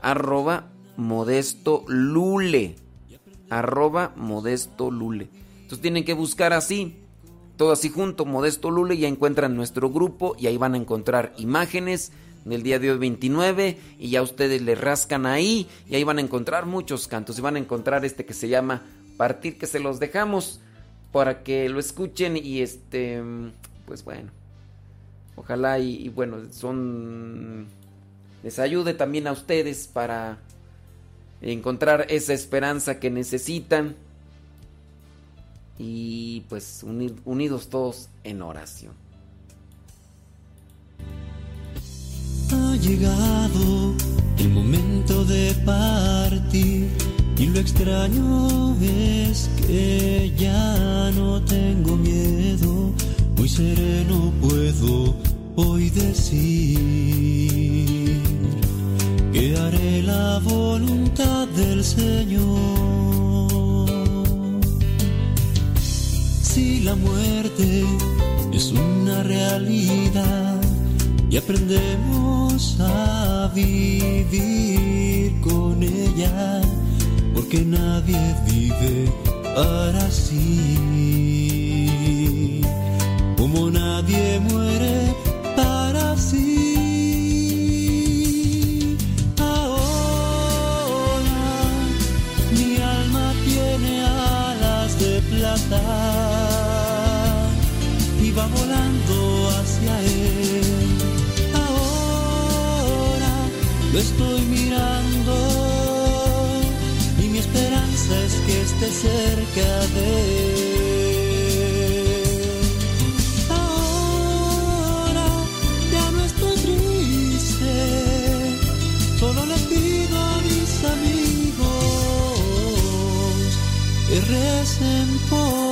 Arroba modesto lule. Arroba modesto lule. Entonces tienen que buscar así, todo así junto, modesto lule, ya encuentran nuestro grupo y ahí van a encontrar imágenes del día de hoy 29 y ya ustedes le rascan ahí y ahí van a encontrar muchos cantos y van a encontrar este que se llama Partir que se los dejamos para que lo escuchen y este pues bueno ojalá y, bueno son les ayude también a ustedes para encontrar esa esperanza que necesitan y pues unidos todos en oración. Ha llegado el momento de partir y lo extraño es que ya no tengo miedo, muy sereno puedo hoy decir que haré la voluntad del Señor. Si la muerte es una realidad y aprendemos a vivir con ella, porque nadie vive para sí, como nadie muere para sí. Ahora mi alma tiene alas de plata y va volando hacia él. Ahora lo estoy mirando cerca de. Ahora ya no estoy triste, solo le pido a mis amigos que recen por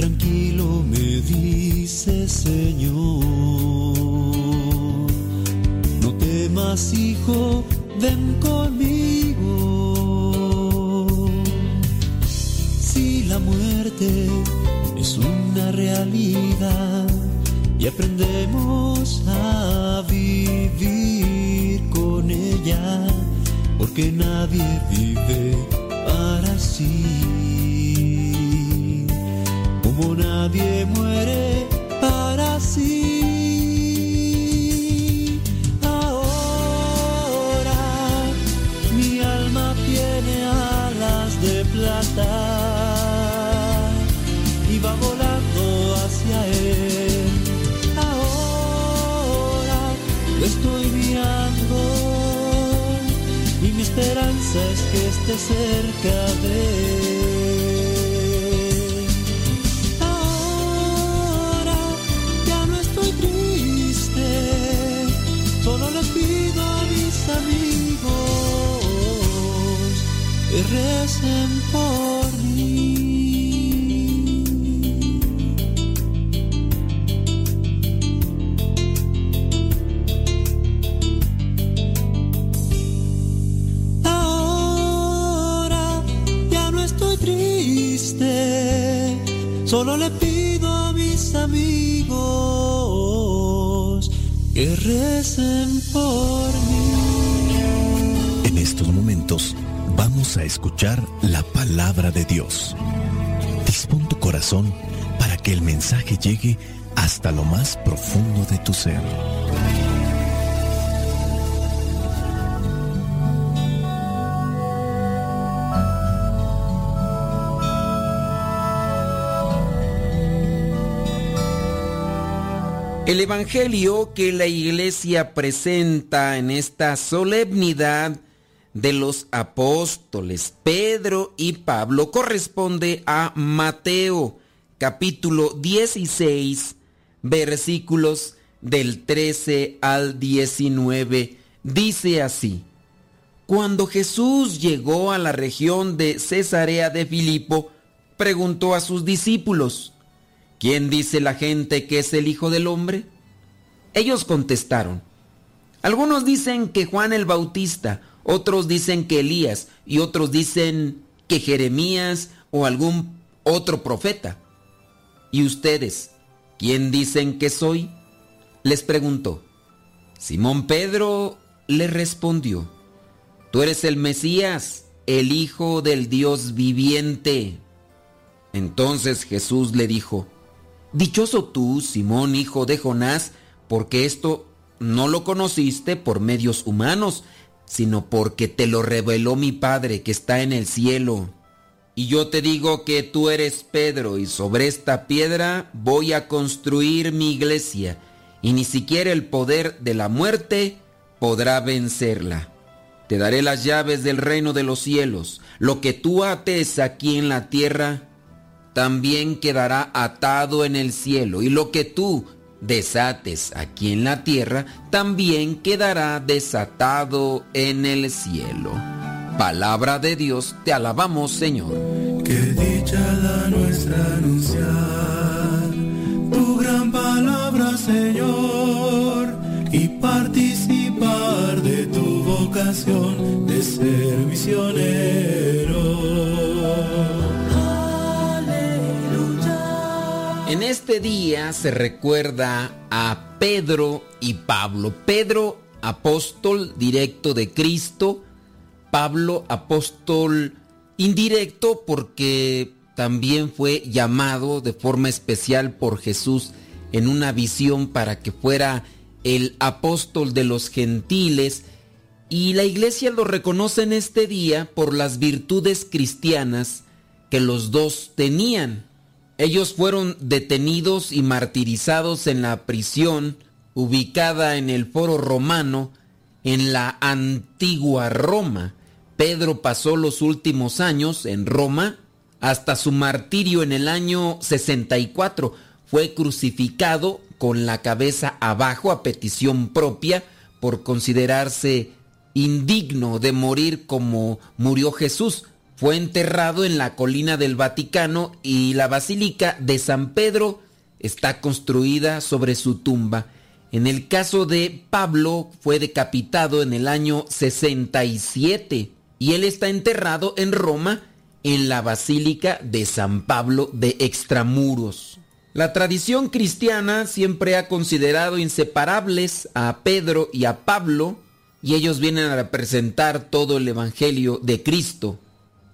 tranquilo me dice Señor, no temas hijo, ven conmigo. Si la muerte es una realidad y aprendemos a vivir con ella, porque nadie vive para sí, como nadie muere para sí. Ahora mi alma tiene alas de plata y va volando hacia él. Ahora lo estoy mirando y mi esperanza es que esté cerca de él. Recen por mí. Ahora ya no estoy triste, solo le pido a mis amigos que recen por mí. En estos momentos a escuchar la palabra de Dios. Dispón tu corazón para que el mensaje llegue hasta lo más profundo de tu ser. El Evangelio que la Iglesia presenta en esta solemnidad de los apóstoles Pedro y Pablo corresponde a Mateo capítulo 16 versículos del 13 al 19. Dice así, Cuando Jesús llegó a la región de Cesarea de Filipo, preguntó a sus discípulos, ¿quién dice la gente que es el Hijo del Hombre? Ellos contestaron, algunos dicen que Juan el Bautista, otros dicen que Elías y otros dicen que Jeremías o algún otro profeta. ¿Y ustedes, quién dicen que soy? Les preguntó. Simón Pedro le respondió, Tú eres el Mesías, el Hijo del Dios viviente. Entonces Jesús le dijo, Dichoso tú, Simón, hijo de Jonás, porque esto no lo conociste por medios humanos, sino porque te lo reveló mi Padre que está en el cielo. Y yo te digo que tú eres Pedro, y sobre esta piedra voy a construir mi iglesia, y ni siquiera el poder de la muerte podrá vencerla. Te daré las llaves del reino de los cielos. Lo que tú ates aquí en la tierra, también quedará atado en el cielo, y lo que tú desates aquí en la tierra, también quedará desatado en el cielo. Palabra de Dios, te alabamos Señor. Qué dicha la nuestra anunciar tu gran palabra, Señor, y participar de tu vocación de ser misionero. En este día se recuerda a Pedro y Pablo. Pedro, apóstol directo de Cristo. Pablo, apóstol indirecto porque también fue llamado de forma especial por Jesús en una visión para que fuera el apóstol de los gentiles. Y la iglesia lo reconoce en este día por las virtudes cristianas que los dos tenían. Ellos fueron detenidos y martirizados en la prisión ubicada en el foro romano en la antigua Roma. Pedro pasó los últimos años en Roma hasta su martirio en el año 64. Fue crucificado con la cabeza abajo a petición propia por considerarse indigno de morir como murió Jesús fue enterrado en la colina del Vaticano y la Basílica de San Pedro está construida sobre su tumba. En el caso de Pablo fue decapitado en el año 67 y él está enterrado en Roma en la Basílica de San Pablo de Extramuros. La tradición cristiana siempre ha considerado inseparables a Pedro y a Pablo y ellos vienen a representar todo el Evangelio de Cristo.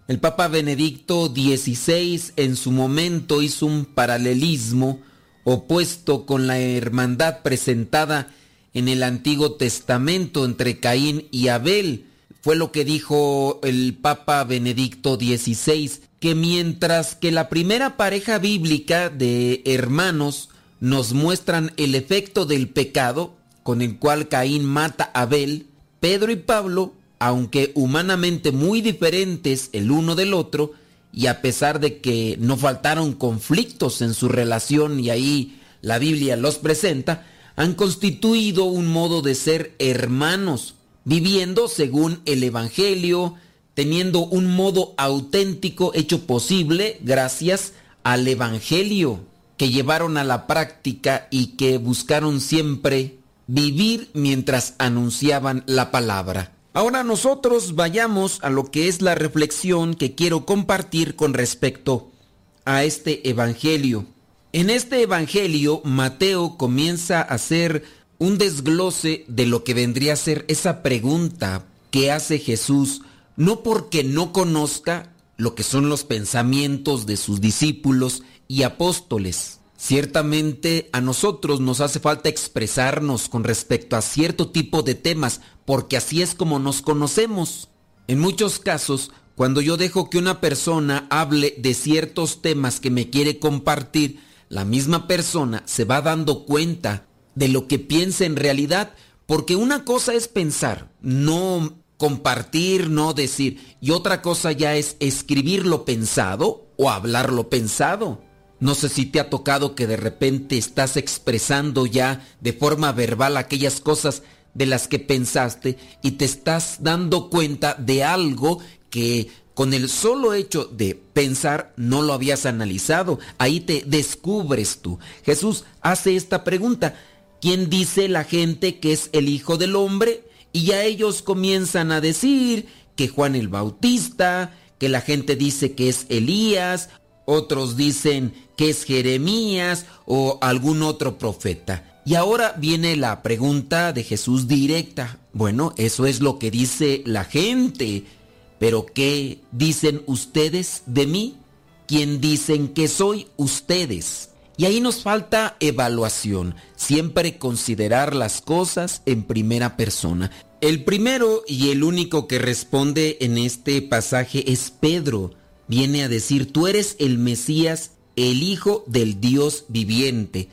El Papa Benedicto XVI en su momento hizo un paralelismo opuesto con la hermandad presentada en el Antiguo Testamento entre Caín y Abel. Fue lo que dijo el Papa Benedicto XVI, que mientras que la primera pareja bíblica de hermanos nos muestran el efecto del pecado con el cual Caín mata a Abel, Pedro y Pablo aunque humanamente muy diferentes el uno del otro, y a pesar de que no faltaron conflictos en su relación y ahí la Biblia los presenta, han constituido un modo de ser hermanos, viviendo según el Evangelio, teniendo un modo auténtico hecho posible gracias al Evangelio que llevaron a la práctica y que buscaron siempre vivir mientras anunciaban la palabra. Ahora nosotros vayamos a lo que es la reflexión que quiero compartir con respecto a este Evangelio. En este Evangelio, Mateo comienza a hacer un desglose de lo que vendría a ser esa pregunta que hace Jesús, no porque no conozca lo que son los pensamientos de sus discípulos y apóstoles, Ciertamente a nosotros nos hace falta expresarnos con respecto a cierto tipo de temas, porque así es como nos conocemos. En muchos casos, cuando yo dejo que una persona hable de ciertos temas que me quiere compartir, la misma persona se va dando cuenta de lo que piensa en realidad, porque una cosa es pensar, no compartir, no decir, y otra cosa ya es escribir lo pensado o hablar lo pensado. No sé si te ha tocado que de repente estás expresando ya de forma verbal aquellas cosas de las que pensaste y te estás dando cuenta de algo que con el solo hecho de pensar no lo habías analizado. Ahí te descubres tú. Jesús hace esta pregunta. ¿Quién dice la gente que es el Hijo del Hombre? Y ya ellos comienzan a decir que Juan el Bautista, que la gente dice que es Elías, otros dicen que es Jeremías o algún otro profeta. Y ahora viene la pregunta de Jesús directa. Bueno, eso es lo que dice la gente. Pero ¿qué dicen ustedes de mí? ¿Quién dicen que soy ustedes? Y ahí nos falta evaluación, siempre considerar las cosas en primera persona. El primero y el único que responde en este pasaje es Pedro. Viene a decir, tú eres el Mesías, el Hijo del Dios viviente.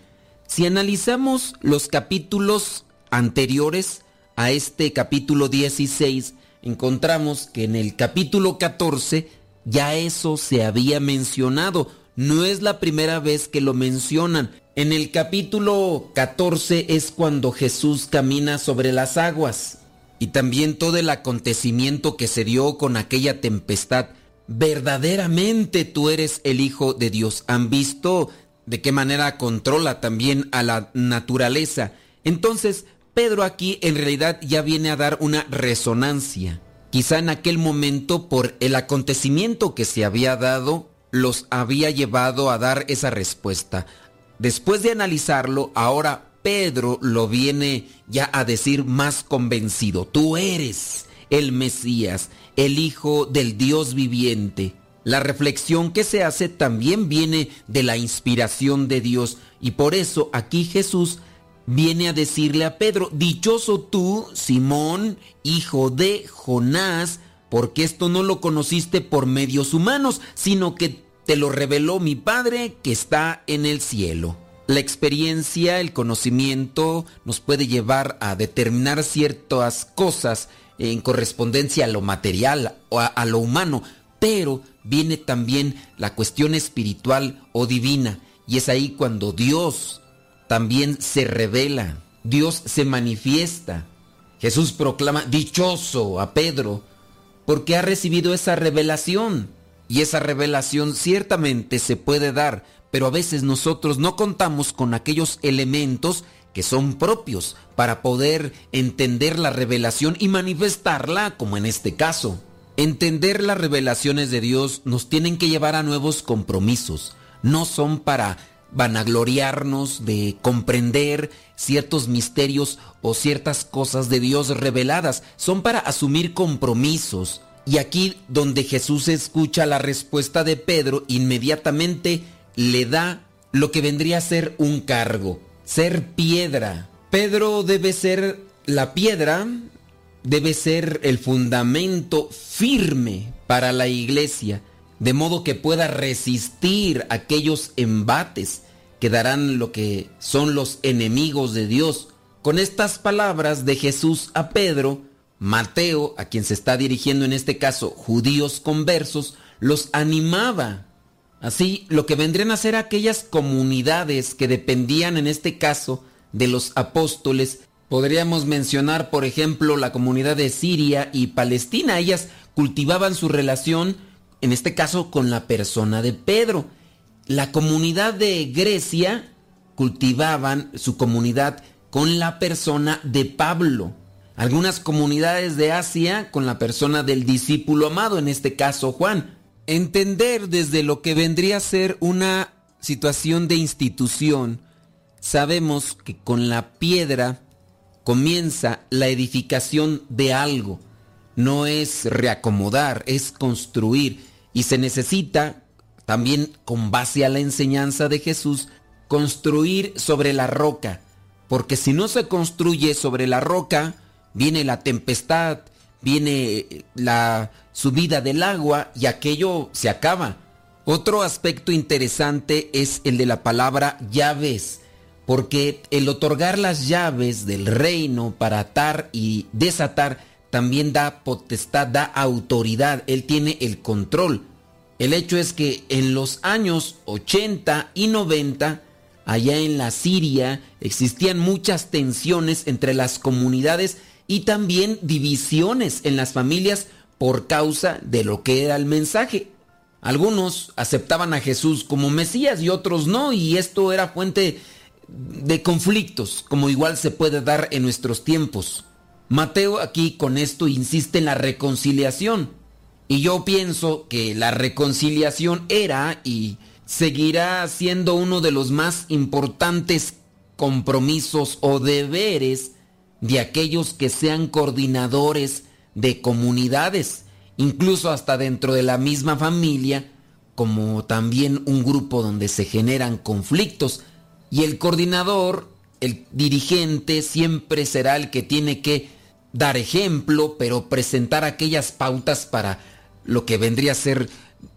Si analizamos los capítulos anteriores a este capítulo 16, encontramos que en el capítulo 14 ya eso se había mencionado. No es la primera vez que lo mencionan. En el capítulo 14 es cuando Jesús camina sobre las aguas y también todo el acontecimiento que se dio con aquella tempestad. Verdaderamente tú eres el Hijo de Dios. ¿Han visto de qué manera controla también a la naturaleza? Entonces, Pedro aquí en realidad ya viene a dar una resonancia. Quizá en aquel momento por el acontecimiento que se había dado, los había llevado a dar esa respuesta. Después de analizarlo, ahora Pedro lo viene ya a decir más convencido. Tú eres el Mesías, el Hijo del Dios viviente. La reflexión que se hace también viene de la inspiración de Dios y por eso aquí Jesús viene a decirle a Pedro, dichoso tú, Simón, hijo de Jonás, porque esto no lo conociste por medios humanos, sino que te lo reveló mi Padre que está en el cielo. La experiencia, el conocimiento nos puede llevar a determinar ciertas cosas en correspondencia a lo material o a, a lo humano, pero viene también la cuestión espiritual o divina, y es ahí cuando Dios también se revela, Dios se manifiesta. Jesús proclama dichoso a Pedro porque ha recibido esa revelación. Y esa revelación ciertamente se puede dar, pero a veces nosotros no contamos con aquellos elementos que son propios para poder entender la revelación y manifestarla, como en este caso. Entender las revelaciones de Dios nos tienen que llevar a nuevos compromisos. No son para vanagloriarnos de comprender ciertos misterios o ciertas cosas de Dios reveladas, son para asumir compromisos. Y aquí donde Jesús escucha la respuesta de Pedro, inmediatamente le da lo que vendría a ser un cargo, ser piedra. Pedro debe ser la piedra, debe ser el fundamento firme para la iglesia de modo que pueda resistir aquellos embates que darán lo que son los enemigos de Dios. Con estas palabras de Jesús a Pedro, Mateo, a quien se está dirigiendo en este caso judíos conversos, los animaba. Así, lo que vendrían a ser aquellas comunidades que dependían en este caso de los apóstoles, podríamos mencionar por ejemplo la comunidad de Siria y Palestina. Ellas cultivaban su relación en este caso con la persona de Pedro. La comunidad de Grecia cultivaban su comunidad con la persona de Pablo. Algunas comunidades de Asia con la persona del discípulo amado, en este caso Juan. Entender desde lo que vendría a ser una situación de institución, sabemos que con la piedra comienza la edificación de algo. No es reacomodar, es construir y se necesita, también con base a la enseñanza de Jesús, construir sobre la roca. Porque si no se construye sobre la roca, viene la tempestad, viene la subida del agua y aquello se acaba. Otro aspecto interesante es el de la palabra llaves. porque el otorgar las llaves del reino para atar y desatar también da potestad, da autoridad, Él tiene el control. El hecho es que en los años 80 y 90, allá en la Siria, existían muchas tensiones entre las comunidades y también divisiones en las familias por causa de lo que era el mensaje. Algunos aceptaban a Jesús como Mesías y otros no, y esto era fuente de conflictos, como igual se puede dar en nuestros tiempos. Mateo aquí con esto insiste en la reconciliación, y yo pienso que la reconciliación era y seguirá siendo uno de los más importantes compromisos o deberes de aquellos que sean coordinadores de comunidades, incluso hasta dentro de la misma familia, como también un grupo donde se generan conflictos. Y el coordinador, el dirigente, siempre será el que tiene que dar ejemplo, pero presentar aquellas pautas para lo que vendría a ser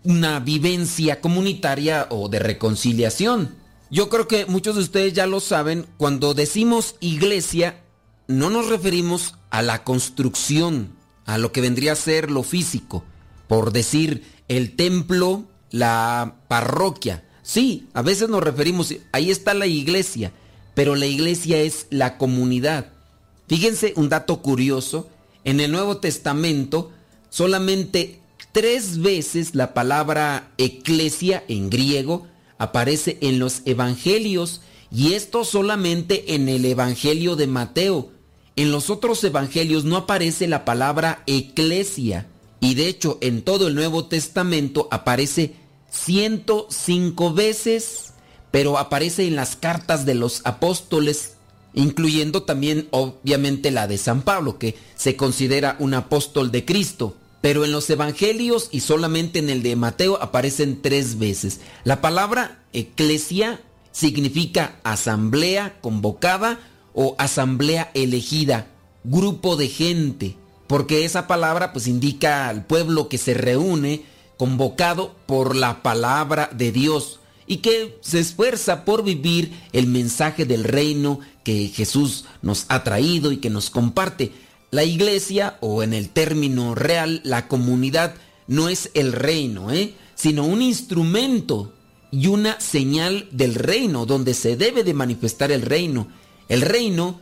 una vivencia comunitaria o de reconciliación. Yo creo que muchos de ustedes ya lo saben, cuando decimos iglesia, no nos referimos a la construcción, a lo que vendría a ser lo físico, por decir el templo, la parroquia. Sí, a veces nos referimos, ahí está la iglesia, pero la iglesia es la comunidad. Fíjense un dato curioso, en el Nuevo Testamento solamente tres veces la palabra eclesia en griego aparece en los evangelios y esto solamente en el Evangelio de Mateo. En los otros evangelios no aparece la palabra eclesia y de hecho en todo el Nuevo Testamento aparece 105 veces, pero aparece en las cartas de los apóstoles, incluyendo también obviamente la de San Pablo, que se considera un apóstol de Cristo. Pero en los evangelios y solamente en el de Mateo aparecen tres veces. La palabra eclesia significa asamblea convocada o asamblea elegida, grupo de gente, porque esa palabra pues indica al pueblo que se reúne convocado por la palabra de Dios y que se esfuerza por vivir el mensaje del reino que Jesús nos ha traído y que nos comparte. La iglesia, o en el término real, la comunidad, no es el reino, ¿eh? sino un instrumento y una señal del reino, donde se debe de manifestar el reino. El reino,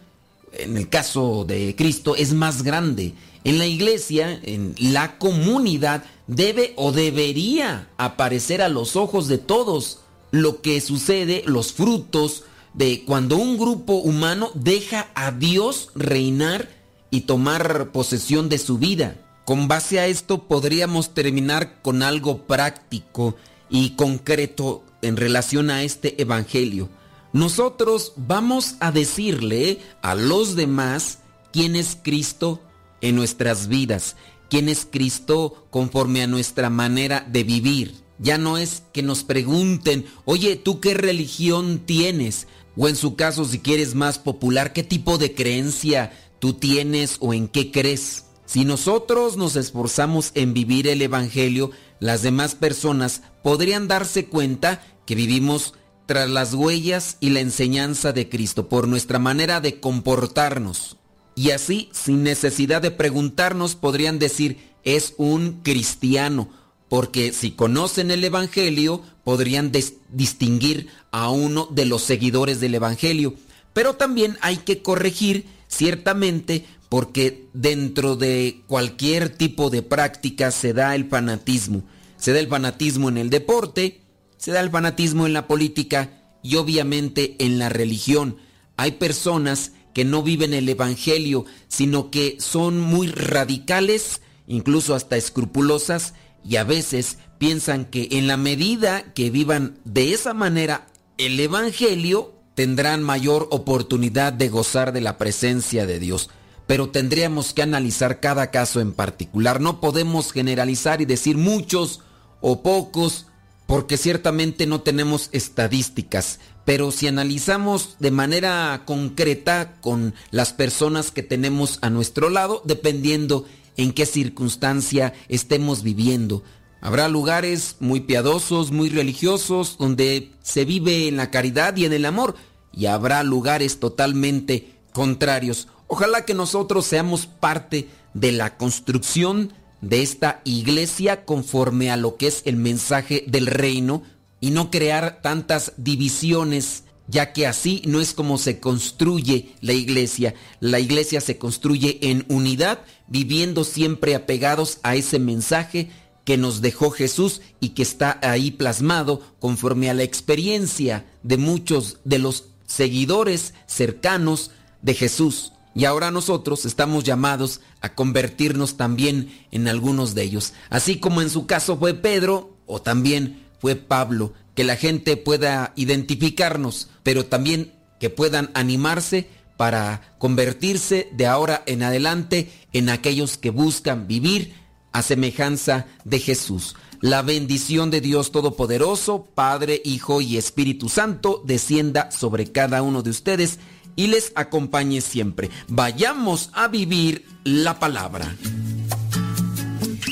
en el caso de Cristo, es más grande. En la iglesia, en la comunidad, debe o debería aparecer a los ojos de todos lo que sucede, los frutos de cuando un grupo humano deja a Dios reinar y tomar posesión de su vida. Con base a esto podríamos terminar con algo práctico y concreto en relación a este Evangelio nosotros vamos a decirle a los demás quién es Cristo en nuestras vidas, quién es Cristo conforme a nuestra manera de vivir. Ya no es que nos pregunten, oye, ¿tú qué religión tienes? O en su caso, si quieres más popular, ¿qué tipo de creencia tú tienes o en qué crees? Si nosotros nos esforzamos en vivir el Evangelio, las demás personas podrían darse cuenta que vivimos tras las huellas y la enseñanza de Cristo, por nuestra manera de comportarnos. Y así, sin necesidad de preguntarnos, podrían decir, es un cristiano, porque si conocen el Evangelio, podrían distinguir a uno de los seguidores del Evangelio. Pero también hay que corregir, ciertamente, porque dentro de cualquier tipo de práctica se da el fanatismo. Se da el fanatismo en el deporte, se da el fanatismo en la política y obviamente en la religión. Hay personas que no viven el Evangelio, sino que son muy radicales, incluso hasta escrupulosas, y a veces piensan que en la medida que vivan de esa manera el Evangelio, tendrán mayor oportunidad de gozar de la presencia de Dios. Pero tendríamos que analizar cada caso en particular. No podemos generalizar y decir muchos o pocos, porque ciertamente no tenemos estadísticas, pero si analizamos de manera concreta con las personas que tenemos a nuestro lado, dependiendo en qué circunstancia estemos viviendo. Habrá lugares muy piadosos, muy religiosos, donde se vive en la caridad y en el amor, y habrá lugares totalmente contrarios. Ojalá que nosotros seamos parte de la construcción de esta iglesia conforme a lo que es el mensaje del reino y no crear tantas divisiones, ya que así no es como se construye la iglesia. La iglesia se construye en unidad, viviendo siempre apegados a ese mensaje que nos dejó Jesús y que está ahí plasmado conforme a la experiencia de muchos de los seguidores cercanos de Jesús. Y ahora nosotros estamos llamados a convertirnos también en algunos de ellos. Así como en su caso fue Pedro o también fue Pablo. Que la gente pueda identificarnos, pero también que puedan animarse para convertirse de ahora en adelante en aquellos que buscan vivir a semejanza de Jesús. La bendición de Dios Todopoderoso, Padre, Hijo y Espíritu Santo, descienda sobre cada uno de ustedes y les acompañe siempre. Vayamos a vivir la palabra.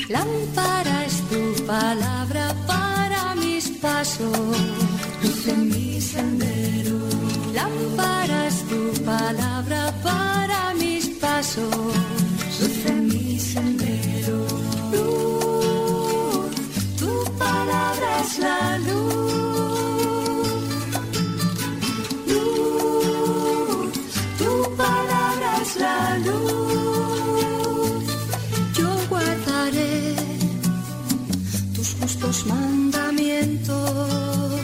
Lámpara es tu palabra para mis pasos, luz en mi sendero. Lámpara es tu palabra para mis pasos, luz en mi sendero. Tu palabra es la luz. Luz. Yo guardaré tus justos mandamientos.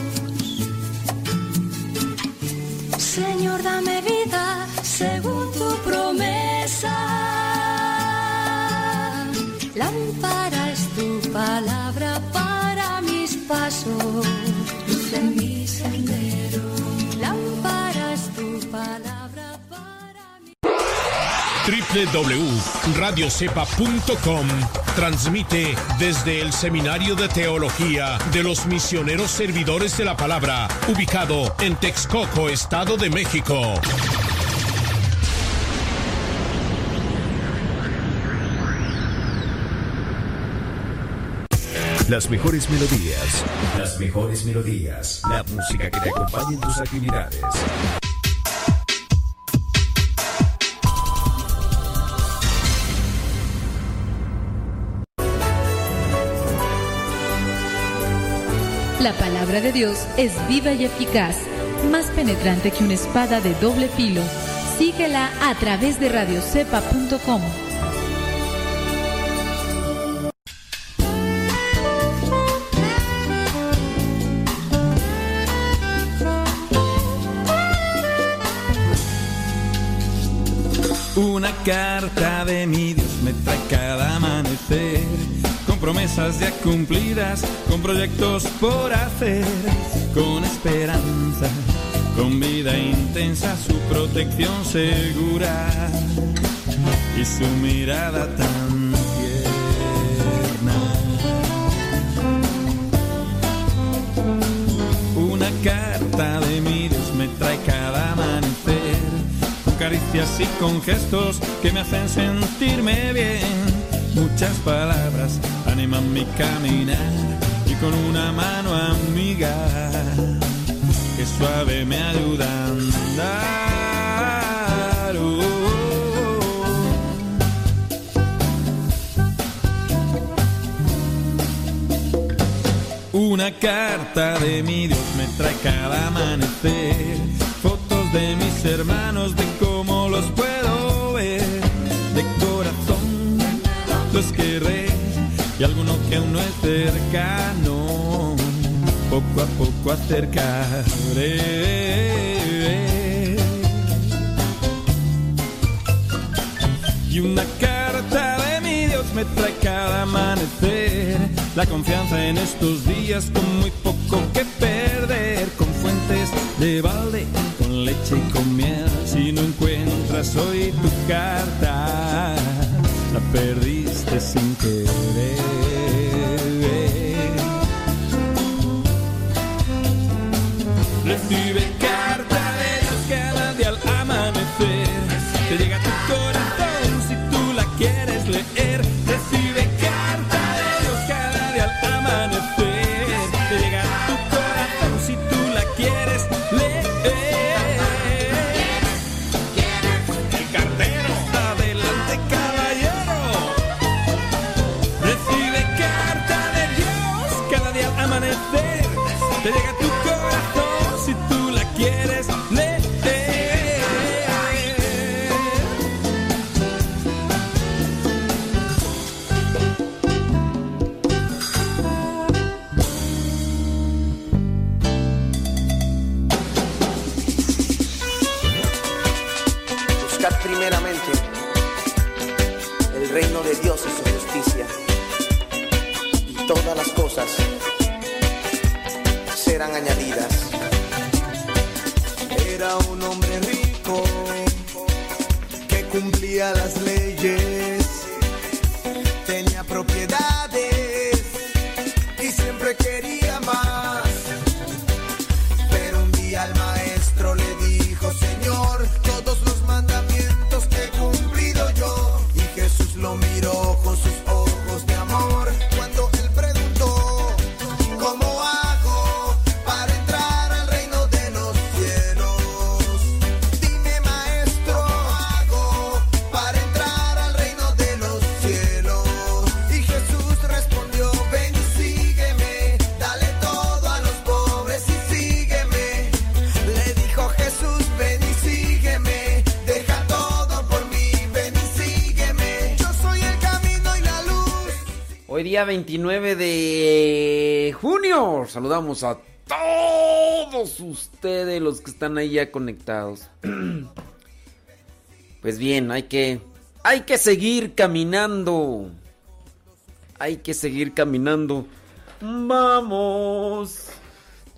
Señor, dame vida www.radiocepa.com transmite desde el Seminario de Teología de los Misioneros Servidores de la Palabra, ubicado en Texcoco, Estado de México. Las mejores melodías. Las mejores melodías. La música que te acompañe en tus actividades. La palabra de Dios es viva y eficaz, más penetrante que una espada de doble filo. Síguela a través de radiocepa.com. Una carta de mi Dios me trae cada amanecer, promesas ya cumplidas, con proyectos por hacer, con esperanza, con vida intensa, su protección segura y su mirada tan tierna. Una carta de mi Dios me trae cada amanecer con caricias y con gestos que me hacen sentirme bien. Muchas palabras animan mi caminar y con una mano amiga que suave me ayuda a andar. Oh. Una carta de mi Dios me trae cada amanecer fotos de mis hermanos, de cómo los puedo ver, de corazón los querré y alguno que aún no es cercano, poco a poco acercaré. Y una carta de mi Dios me trae cada amanecer, la confianza en estos días con muy poco que perder, con fuentes de balde, con leche y con miel. Si no encuentras hoy tu carta, la perdiste sin querer. Recibe día 29 de junio. Saludamos a todos ustedes los que están ahí ya conectados. Pues bien, hay que hay que seguir caminando. Hay que seguir caminando. Vamos.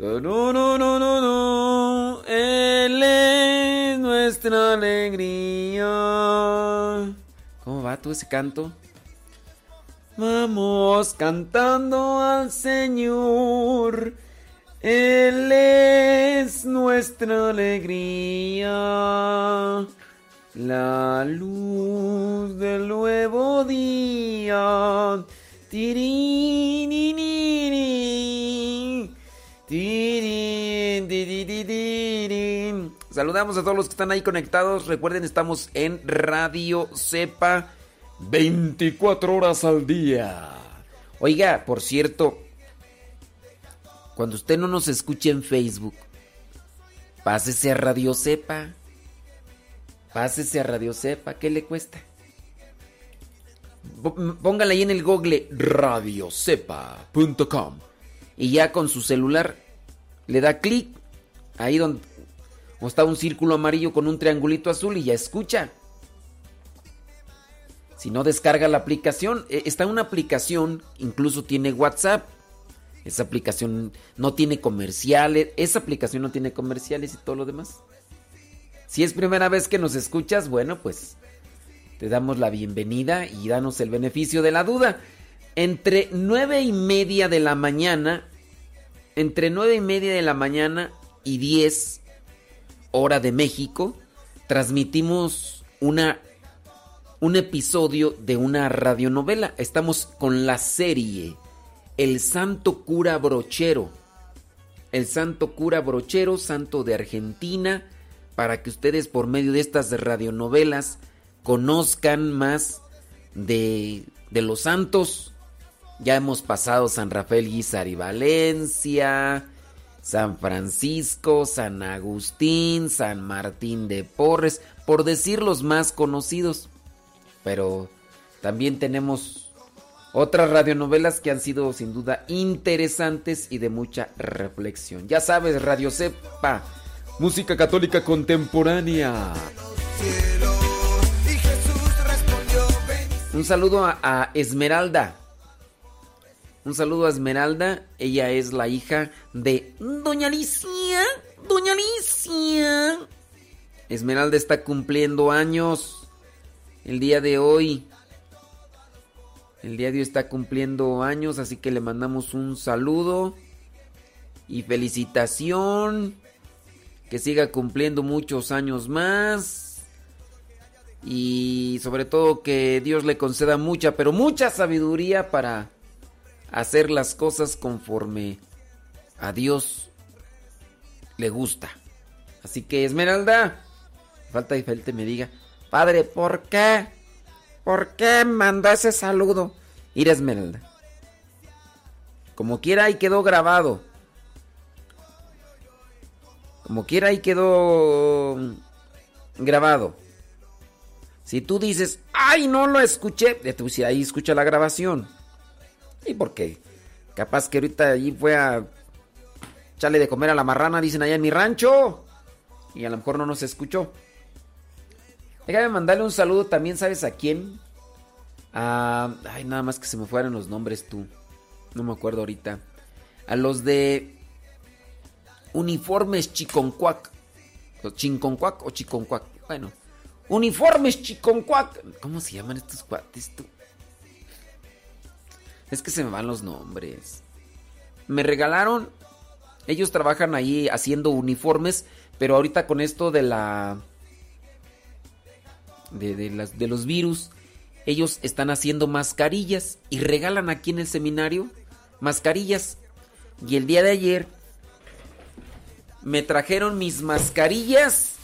No, no, no, no, no. Él es nuestra alegría. ¿Cómo va tú ese canto? Vamos cantando al Señor. Él es nuestra alegría. La luz del nuevo día. Saludamos a todos los que están ahí conectados. Recuerden, estamos en Radio Cepa 24 horas al día. Oiga, por cierto, cuando usted no nos escuche en Facebook, pásese a Radio Cepa. Pásese a Radio Cepa, ¿qué le cuesta? P- Póngale ahí en el google radiocepa.com y ya con su celular le da clic ahí donde está un círculo amarillo con un triangulito azul y ya escucha. Si no descarga la aplicación, eh, está una aplicación, incluso tiene WhatsApp. Esa aplicación no tiene comerciales, esa aplicación no tiene comerciales y todo lo demás. Si es primera vez que nos escuchas, bueno, pues te damos la bienvenida y danos el beneficio de la duda. Entre nueve y media de la mañana, entre nueve y media de la mañana y 10 hora de México, transmitimos una un episodio de una radionovela. Estamos con la serie El Santo Cura Brochero. El Santo Cura Brochero, santo de Argentina, para que ustedes por medio de estas radionovelas conozcan más de, de los santos. Ya hemos pasado San Rafael Guizar y Valencia, San Francisco, San Agustín, San Martín de Porres, por decir los más conocidos. Pero también tenemos otras radionovelas que han sido sin duda interesantes y de mucha reflexión. Ya sabes, Radio Cepa, música católica contemporánea. Un saludo a, a Esmeralda. Un saludo a Esmeralda. Ella es la hija de Doña Alicia. Doña Alicia. Esmeralda está cumpliendo años el día de hoy. El día de hoy está cumpliendo años, así que le mandamos un saludo y felicitación. Que siga cumpliendo muchos años más. Y sobre todo que Dios le conceda mucha, pero mucha sabiduría para hacer las cosas conforme a Dios le gusta. Así que Esmeralda, falta y falta me diga, padre, ¿por qué? ¿Por qué mandó ese saludo? Ir Esmeralda. Como quiera ahí quedó grabado. Como quiera ahí quedó grabado. Si tú dices, ay, no lo escuché, si ahí escucha la grabación. ¿Y por qué? Capaz que ahorita allí fue a echarle de comer a la marrana, dicen allá en mi rancho. Y a lo mejor no nos escuchó. Déjame mandarle un saludo también, ¿sabes a quién? A... Ay, nada más que se me fueran los nombres tú. No me acuerdo ahorita. A los de Uniformes Chiconcuac. Chinconcuac o Chiconcuac. Bueno. Uniformes Chiconcuac. ¿Cómo se llaman estos cuates tú? Es que se me van los nombres. Me regalaron. Ellos trabajan ahí haciendo uniformes. Pero ahorita con esto de la. De, de los virus. Ellos están haciendo mascarillas. Y regalan aquí en el seminario. Mascarillas. Y el día de ayer. Me trajeron mis mascarillas.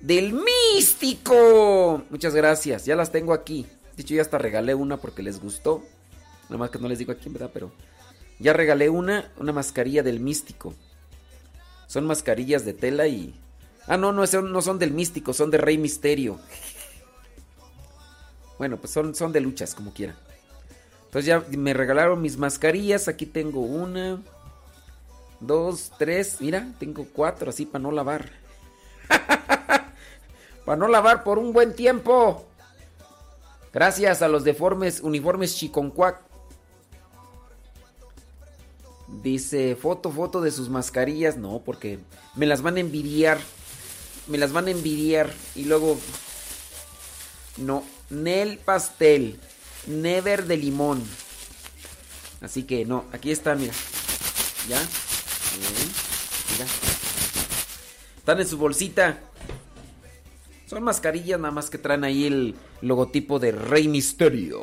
Del místico. Muchas gracias. Ya las tengo aquí. De hecho, ya hasta regalé una porque les gustó. Nada más que no les digo a quién, ¿verdad? Pero ya regalé una, una mascarilla del místico. Son mascarillas de tela y... Ah, no, no son, no son del místico, son de Rey Misterio. Bueno, pues son, son de luchas, como quiera. Entonces ya me regalaron mis mascarillas. Aquí tengo una, dos, tres. Mira, tengo cuatro así para no lavar. para no lavar por un buen tiempo. Gracias a los deformes uniformes Chiconcuac. Dice, foto, foto de sus mascarillas. No, porque me las van a envidiar. Me las van a envidiar. Y luego... No, Nel Pastel. Never de limón. Así que no, aquí está, mira. ¿Ya? Mira. Están en su bolsita. Son mascarillas nada más que traen ahí el logotipo de Rey Misterio.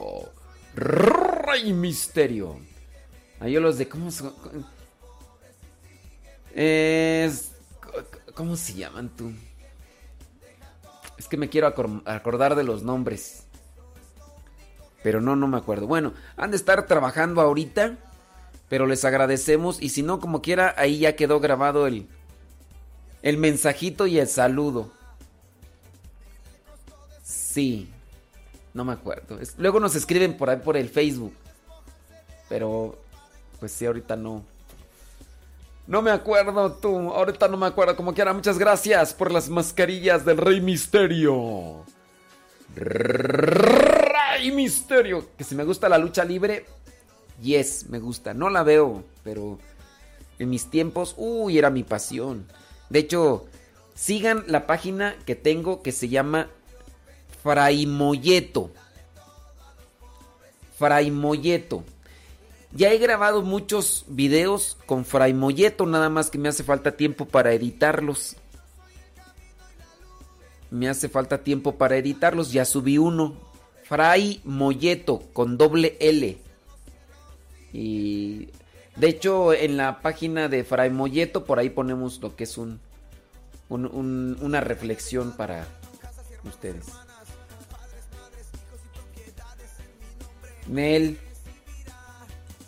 Rey Misterio. Ahí los de cómo se es ¿Cómo se llaman tú? Es que me quiero acordar de los nombres. Pero no, no me acuerdo. Bueno, han de estar trabajando ahorita. Pero les agradecemos. Y si no, como quiera, ahí ya quedó grabado el, el mensajito y el saludo. Sí. No me acuerdo. luego nos escriben por ahí por el Facebook. Pero, pues sí, ahorita no. No me acuerdo tú. Ahorita no me acuerdo. Como quiera, muchas gracias por las mascarillas del Rey Misterio. Rey Misterio. Que si me gusta la lucha libre, yes, me gusta. No la veo, pero en mis tiempos, uy, era mi pasión. De hecho, sigan la página que tengo que se llama Fray Molleto. Ya he grabado muchos videos con Fray Molleto, nada más que me hace falta tiempo para editarlos. Me hace falta tiempo para editarlos, ya subí uno. Fray Molleto con doble L. Y de hecho en la página de Fray Molleto por ahí ponemos lo que es un, una reflexión para ustedes. Nel.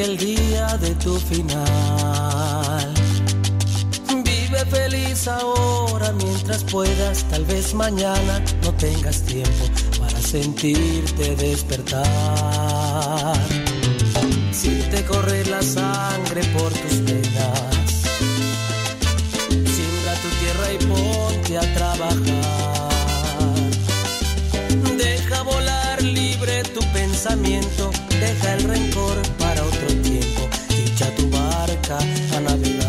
se acerque el día de tu final. Vive feliz ahora mientras puedas. Tal vez mañana no tengas tiempo para sentirte despertar. Siente correr la sangre por tus venas. Siembra tu tierra y ponte a trabajar. Deja volar libre tu pensamiento, barca a navegar.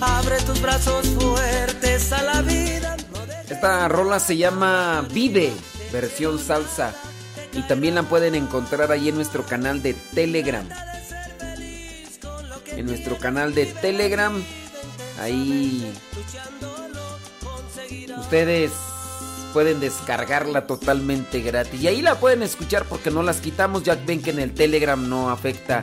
Abre tus brazos fuertes a la vida. Esta rola se llama Vive, versión salsa. Y también la pueden encontrar ahí en nuestro canal de Telegram. En nuestro canal de Telegram. Ahí ustedes pueden descargarla totalmente gratis. Y ahí la pueden escuchar porque no las quitamos. Ya ven que en el Telegram no afecta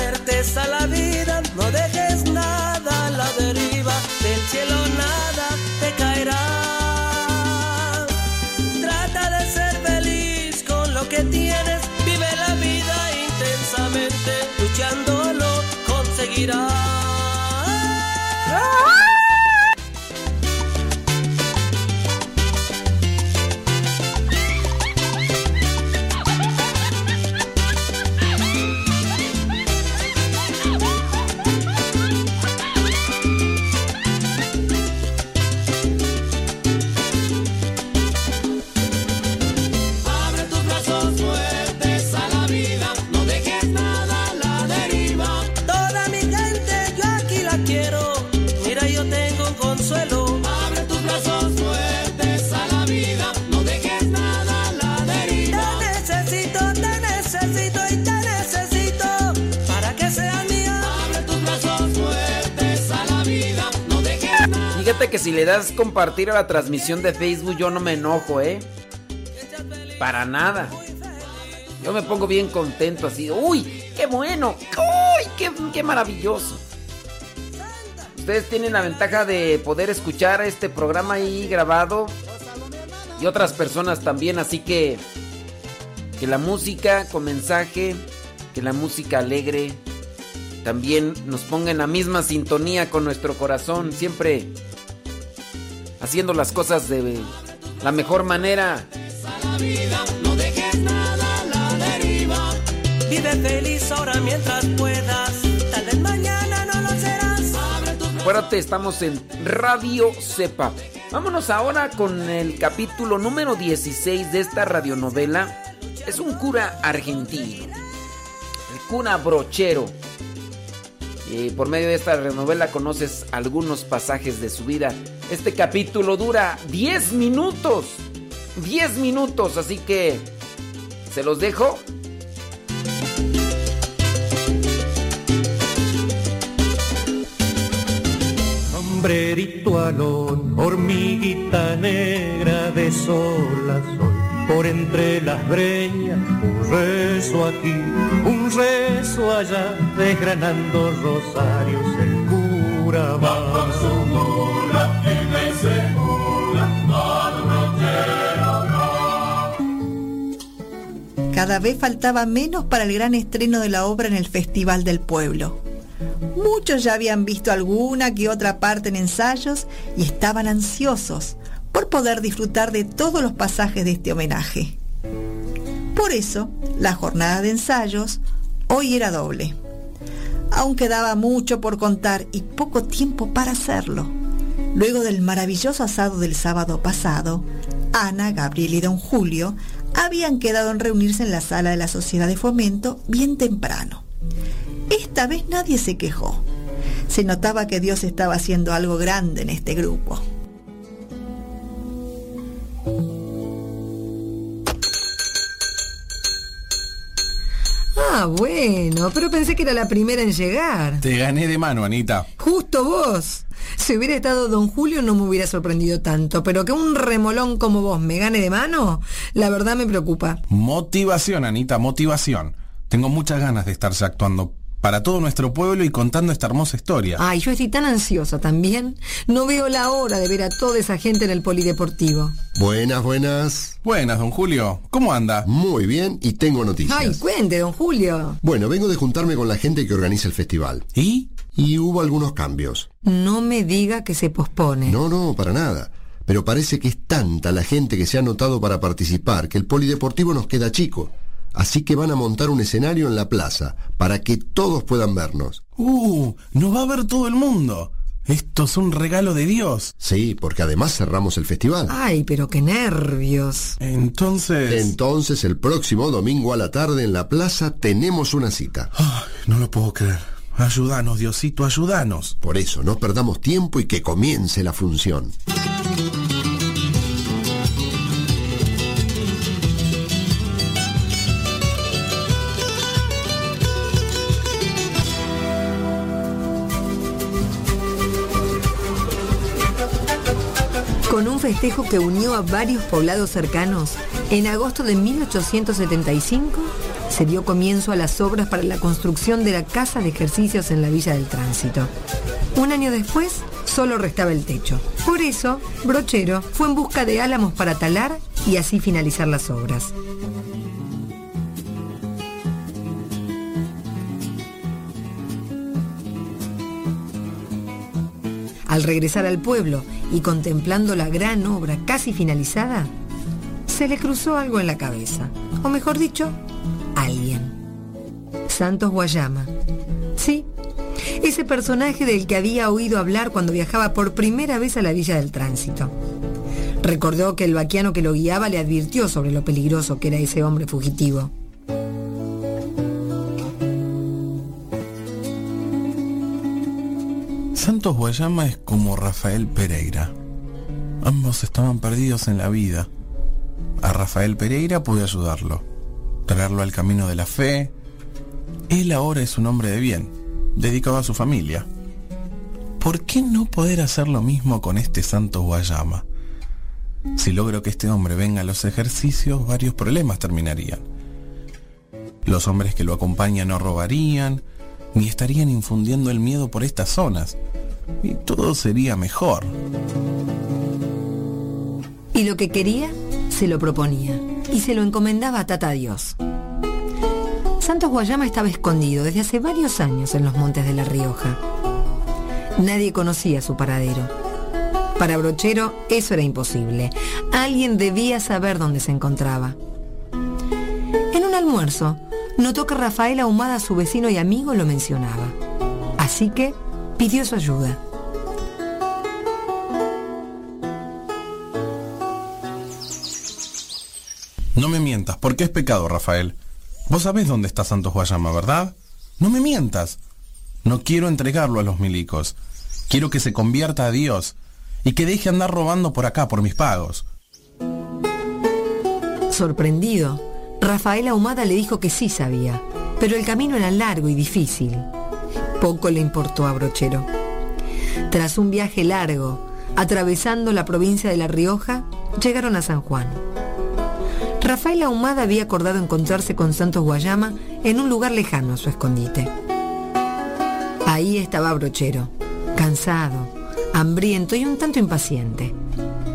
a la vida, Que si le das compartir a la transmisión de Facebook, yo no me enojo, ¿eh? Para nada. Yo me pongo bien contento así. ¡Uy! ¡Qué bueno! ¡Uy! Qué, ¡Qué maravilloso! Ustedes tienen la ventaja de poder escuchar este programa ahí grabado. Y otras personas también, así que... Que la música con mensaje, que la música alegre, también nos ponga en la misma sintonía con nuestro corazón, siempre haciendo las cosas de la mejor manera. A la vida, no dejes nada a la deriva. Vive feliz ahora mientras puedas. Tal vez mañana no lo serás. Acuérdate, estamos en Radio Cepa. Vámonos ahora con el capítulo número 16 de esta radionovela. Es un cura argentino, el cura brochero. Y por medio de esta radionovela conoces algunos pasajes de su vida. Este capítulo dura 10 minutos. 10 minutos, así que se los dejo. Sombrerito alón, hormiguita negra de sol a sol, por entre las breñas, un rezo aquí, un rezo allá, desgranando rosarios el cura va. con su mula Cada vez faltaba menos para el gran estreno de la obra en el Festival del Pueblo. Muchos ya habían visto alguna que otra parte en ensayos y estaban ansiosos por poder disfrutar de todos los pasajes de este homenaje. Por eso, la jornada de ensayos hoy era doble. Aún quedaba mucho por contar y poco tiempo para hacerlo. Luego del maravilloso asado del sábado pasado, Ana, Gabriel y don Julio habían quedado en reunirse en la sala de la Sociedad de Fomento bien temprano. Esta vez nadie se quejó. Se notaba que Dios estaba haciendo algo grande en este grupo. Ah, bueno, pero pensé que era la primera en llegar. Te gané de mano, Anita. Justo vos. Si hubiera estado don Julio no me hubiera sorprendido tanto, pero que un remolón como vos me gane de mano, la verdad me preocupa. Motivación, Anita, motivación. Tengo muchas ganas de estarse actuando para todo nuestro pueblo y contando esta hermosa historia. Ay, yo estoy tan ansiosa también. No veo la hora de ver a toda esa gente en el polideportivo. Buenas, buenas. Buenas, don Julio. ¿Cómo anda? Muy bien y tengo noticias. Ay, cuente, don Julio. Bueno, vengo de juntarme con la gente que organiza el festival. ¿Y? Y hubo algunos cambios. No me diga que se pospone. No, no, para nada. Pero parece que es tanta la gente que se ha anotado para participar que el polideportivo nos queda chico. Así que van a montar un escenario en la plaza para que todos puedan vernos. ¡Uh! ¡Nos va a ver todo el mundo! Esto es un regalo de Dios. Sí, porque además cerramos el festival. Ay, pero qué nervios. Entonces... Entonces el próximo domingo a la tarde en la plaza tenemos una cita. Ay, no lo puedo creer. Ayúdanos, Diosito, ayúdanos. Por eso, no perdamos tiempo y que comience la función. Festejo que unió a varios poblados cercanos, en agosto de 1875 se dio comienzo a las obras para la construcción de la Casa de Ejercicios en la Villa del Tránsito. Un año después, solo restaba el techo. Por eso, Brochero fue en busca de álamos para talar y así finalizar las obras. Al regresar al pueblo y contemplando la gran obra casi finalizada, se le cruzó algo en la cabeza, o mejor dicho, alguien. Santos Guayama. Sí, ese personaje del que había oído hablar cuando viajaba por primera vez a la Villa del Tránsito. Recordó que el vaquiano que lo guiaba le advirtió sobre lo peligroso que era ese hombre fugitivo. Santos Guayama es como Rafael Pereira. Ambos estaban perdidos en la vida. A Rafael Pereira pude ayudarlo, traerlo al camino de la fe. Él ahora es un hombre de bien, dedicado a su familia. ¿Por qué no poder hacer lo mismo con este Santos Guayama? Si logro que este hombre venga a los ejercicios, varios problemas terminarían. Los hombres que lo acompañan no robarían, ni estarían infundiendo el miedo por estas zonas. Y todo sería mejor. Y lo que quería, se lo proponía. Y se lo encomendaba a Tata Dios. Santos Guayama estaba escondido desde hace varios años en los montes de La Rioja. Nadie conocía su paradero. Para Brochero eso era imposible. Alguien debía saber dónde se encontraba. En un almuerzo, notó que Rafael Ahumada, su vecino y amigo, lo mencionaba. Así que pidió su ayuda. No me mientas, porque es pecado, Rafael. Vos sabés dónde está Santos Guayama, ¿verdad? No me mientas. No quiero entregarlo a los milicos. Quiero que se convierta a Dios y que deje andar robando por acá por mis pagos. Sorprendido, Rafael Ahumada le dijo que sí sabía, pero el camino era largo y difícil. Poco le importó a Brochero. Tras un viaje largo, atravesando la provincia de La Rioja, llegaron a San Juan. Rafael Ahumada había acordado encontrarse con Santos Guayama en un lugar lejano a su escondite. Ahí estaba Brochero, cansado, hambriento y un tanto impaciente,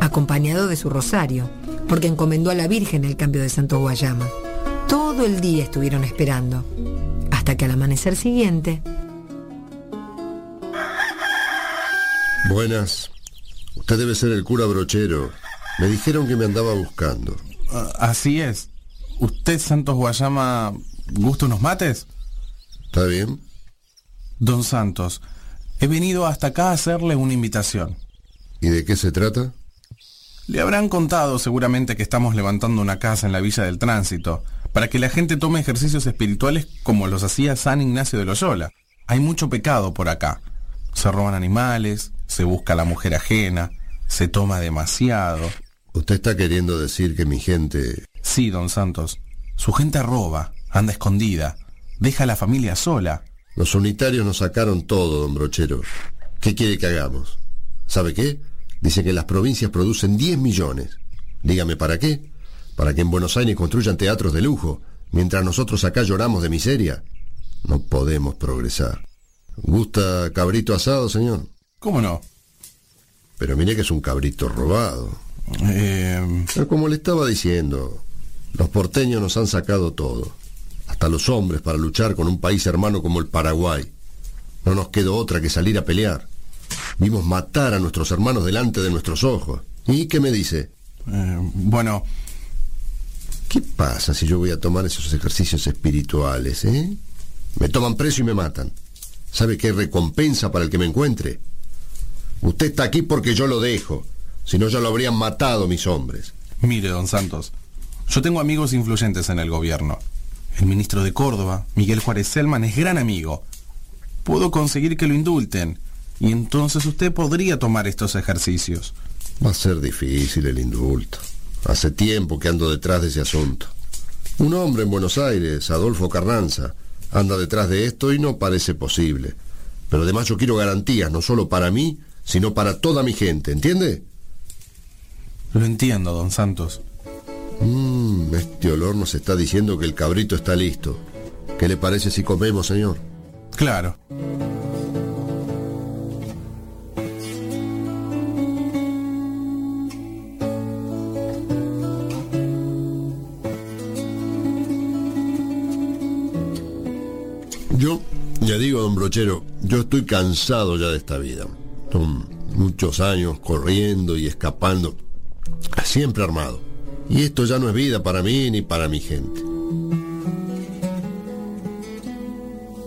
acompañado de su rosario, porque encomendó a la Virgen el cambio de Santos Guayama. Todo el día estuvieron esperando, hasta que al amanecer siguiente... Buenas. Usted debe ser el cura brochero. Me dijeron que me andaba buscando. Ah, así es. ¿Usted, Santos Guayama, gusta unos mates? ¿Está bien? Don Santos, he venido hasta acá a hacerle una invitación. ¿Y de qué se trata? Le habrán contado seguramente que estamos levantando una casa en la Villa del Tránsito, para que la gente tome ejercicios espirituales como los hacía San Ignacio de Loyola. Hay mucho pecado por acá. Se roban animales, se busca a la mujer ajena, se toma demasiado. ¿Usted está queriendo decir que mi gente... Sí, don Santos. Su gente roba, anda escondida, deja a la familia sola. Los unitarios nos sacaron todo, don Brochero. ¿Qué quiere que hagamos? ¿Sabe qué? Dice que las provincias producen 10 millones. Dígame, ¿para qué? Para que en Buenos Aires construyan teatros de lujo, mientras nosotros acá lloramos de miseria. no podemos progresar. ¿Gusta cabrito asado, señor? ¿Cómo no? Pero mire que es un cabrito robado. Eh, como le estaba diciendo, los porteños nos han sacado todo, hasta los hombres para luchar con un país hermano como el Paraguay. No nos quedó otra que salir a pelear. Vimos matar a nuestros hermanos delante de nuestros ojos. ¿Y qué me dice? eh, bueno, ¿Qué pasa si yo voy a tomar esos ejercicios espirituales, eh? Me toman preso y me matan. ¿Sabe qué recompensa para el que me encuentre? Usted está aquí porque yo lo dejo. Si no, ya lo habrían matado mis hombres. mire, don Santos, yo tengo amigos influyentes en el gobierno. El ministro de Córdoba, Miguel Juárez Selman, es gran amigo. Puedo conseguir que lo indulten. Y entonces usted podría tomar estos ejercicios. Va a ser difícil el indulto. Hace tiempo que ando detrás de ese asunto. Un hombre en Buenos Aires, Adolfo Carranza, anda detrás de esto y no parece posible. Pero además yo quiero garantías, no solo para mí, sino para toda mi gente, ¿entiende? Lo entiendo, don Santos. Mmm, este olor nos está diciendo que el cabrito está listo. ¿Qué le parece si comemos, señor? Claro. Yo, ya digo, don Brochero, yo estoy cansado ya de esta vida. Son muchos años corriendo y escapando, siempre armado. Y esto ya no es vida para mí ni para mi gente.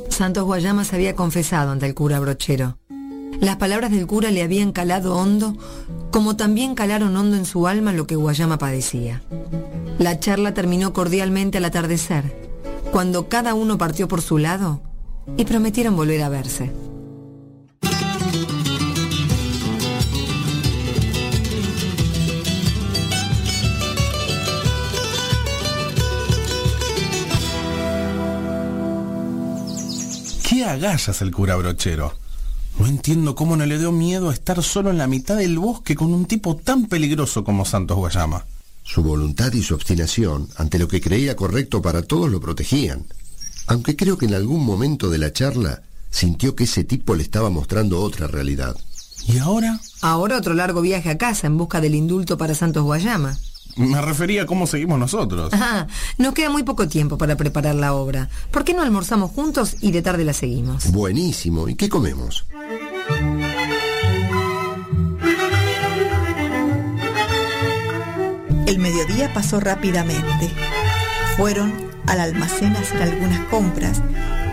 Santos Guayama se había confesado ante el cura brochero. Las palabras del cura le habían calado hondo, como también calaron hondo en su alma lo que Guayama padecía. La charla terminó cordialmente al atardecer, cuando cada uno partió por su lado y prometieron volver a verse. ¿Qué agallas el cura brochero? No entiendo cómo no le dio miedo a estar solo en la mitad del bosque con un tipo tan peligroso como Santos Guayama. Su voluntad y su obstinación ante lo que creía correcto para todos lo protegían. Aunque creo que en algún momento de la charla sintió que ese tipo le estaba mostrando otra realidad. ¿Y ahora? Ahora otro largo viaje a casa en busca del indulto para Santos Guayama. Me refería a cómo seguimos nosotros. Ajá, nos queda muy poco tiempo para preparar la obra. ¿Por qué no almorzamos juntos y de tarde la seguimos? Buenísimo. ¿Y qué comemos? El mediodía pasó rápidamente. Fueron al almacén a hacer algunas compras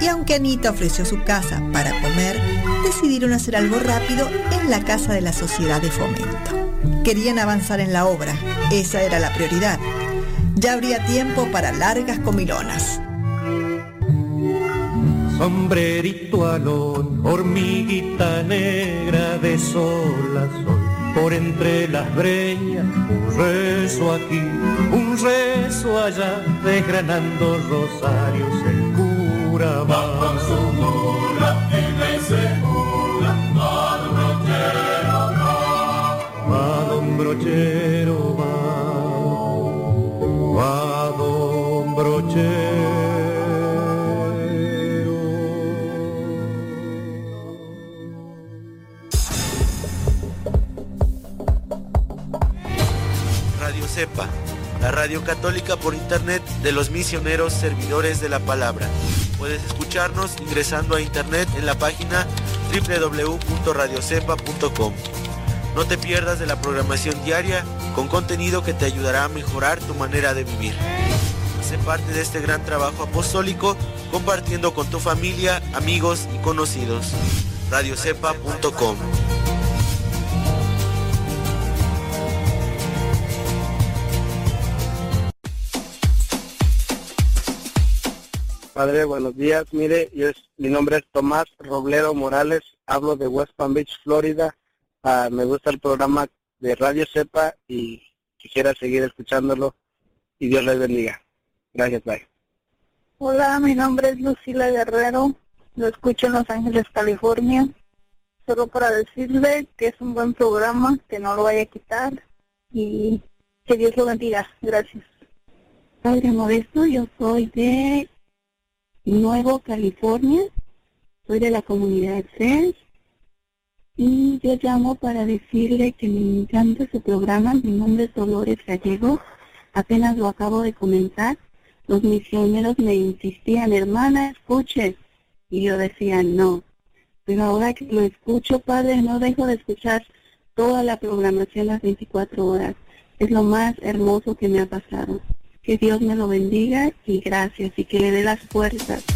y aunque Anita ofreció su casa para comer, decidieron hacer algo rápido en la casa de la sociedad de fomento. Querían avanzar en la obra, esa era la prioridad. Ya habría tiempo para largas comilonas. Sombrerito alón, hormiguita negra de sol a sol, por entre las breñas, un rezo aquí, un rezo allá, desgranando rosarios el cura va. con su mula brochero va, a don brochero. Radio Cepa, la radio católica por internet de los misioneros servidores de la palabra. Puedes escucharnos ingresando a internet en la página www.radiocepa.com. No te pierdas de la programación diaria con contenido que te ayudará a mejorar tu manera de vivir. Sé parte de este gran trabajo apostólico compartiendo con tu familia, amigos y conocidos. radiocepa.com Padre, buenos días. Mire, mi nombre es Tomás Robledo Morales, hablo de West Palm Beach, Florida. Ah, me gusta el programa de Radio Cepa y quisiera seguir escuchándolo y Dios les bendiga. Gracias, bye. Hola, mi nombre es Lucila Guerrero, lo escucho en Los Ángeles, California. Solo para decirle que es un buen programa, que no lo vaya a quitar y que Dios lo bendiga. Gracias. Padre Modesto, yo soy de Nuevo, California. Soy de la comunidad Friends. Y yo llamo para decirle que me encanta su programa. Mi nombre es Dolores Gallego. Apenas lo acabo de comenzar. Los misioneros me insistían, hermana, escuche. Y yo decía, no. Pero ahora que lo escucho, padre, no dejo de escuchar toda la programación las 24 horas. Es lo más hermoso que me ha pasado. Que Dios me lo bendiga y gracias y que le dé las fuerzas.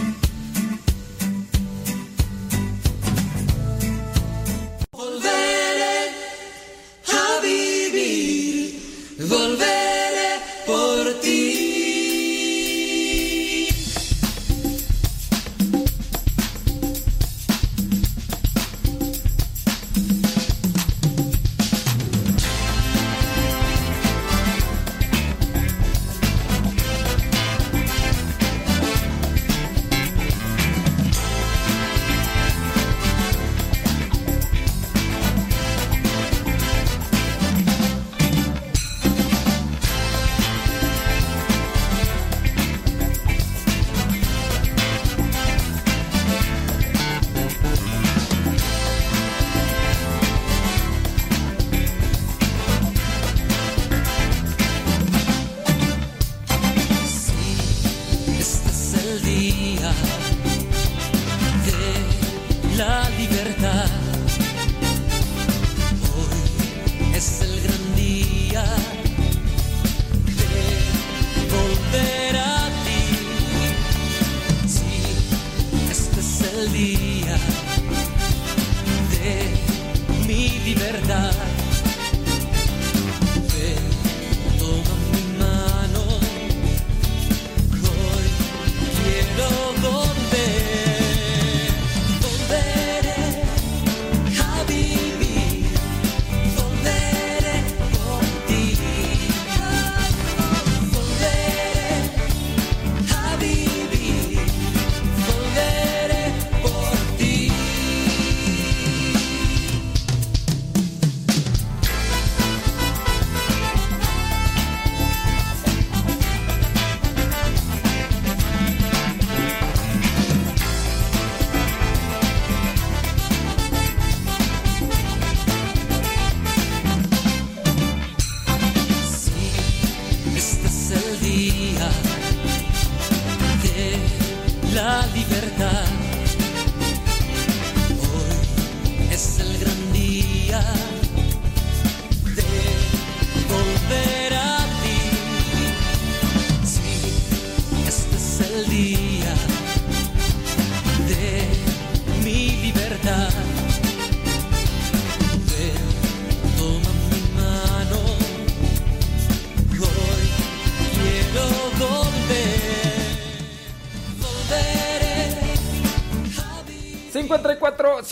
volver.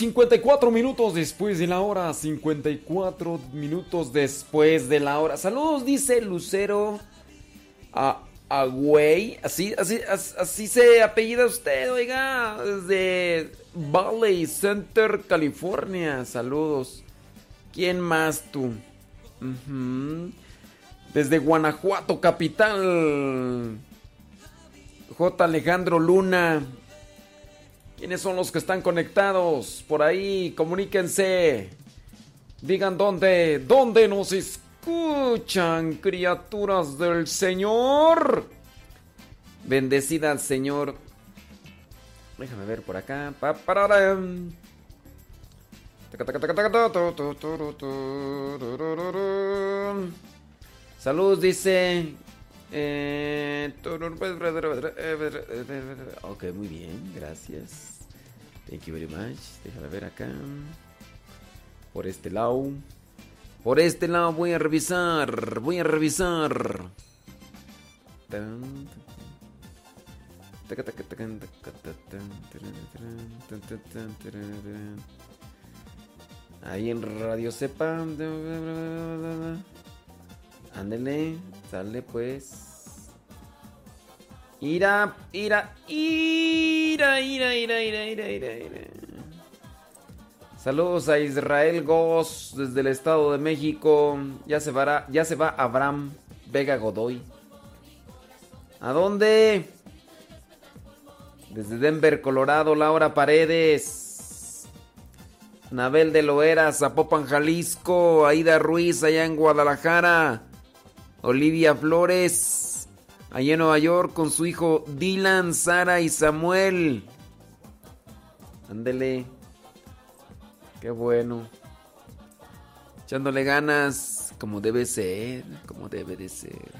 54, 54 minutos después de la hora. 54 minutos después de la hora. Saludos, dice Lucero a Agüey. Así, así, as- así se apellida usted, oiga. Desde Valley Center, California. Saludos. ¿Quién más tú? Desde Guanajuato, capital. J. Alejandro Luna. Son los que están conectados? Por ahí, comuníquense. Digan dónde, dónde nos escuchan, criaturas del Señor. Bendecida al Señor. Déjame ver por acá. Salud, dice. Eh... ok, muy bien, gracias. Thank you very much. Déjame ver acá. Por este lado. Por este lado voy a revisar. Voy a revisar. Ahí en Radio Sepa. Ándele, sale pues. Ira, ira, ira, ira, ira, ira, ira, ira, ira. Saludos a Israel Goss desde el Estado de México. Ya se va, ya se va Abraham Vega Godoy. ¿A dónde? Desde Denver, Colorado, Laura Paredes. Nabel de Loera, Zapopan, Jalisco. Aida Ruiz, allá en Guadalajara. Olivia Flores, allá en Nueva York, con su hijo Dylan, Sara y Samuel. Ándele. Qué bueno. Echándole ganas, como debe ser, como debe de ser.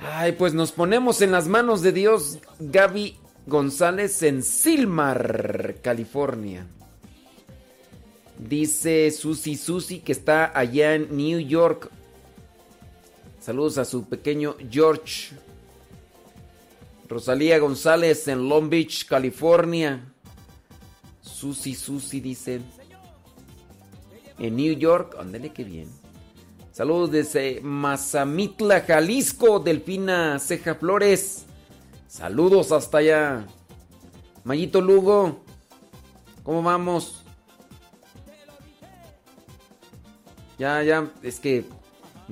Ay, pues nos ponemos en las manos de Dios, Gaby González en Silmar, California. Dice Susi Susi que está allá en New York. Saludos a su pequeño George. Rosalía González en Long Beach, California. Susi Susi dice. En New York, ándale qué bien. Saludos desde Mazamitla, Jalisco, Delfina Ceja Flores. Saludos hasta allá. Mayito Lugo, ¿cómo vamos? Ya, ya, es que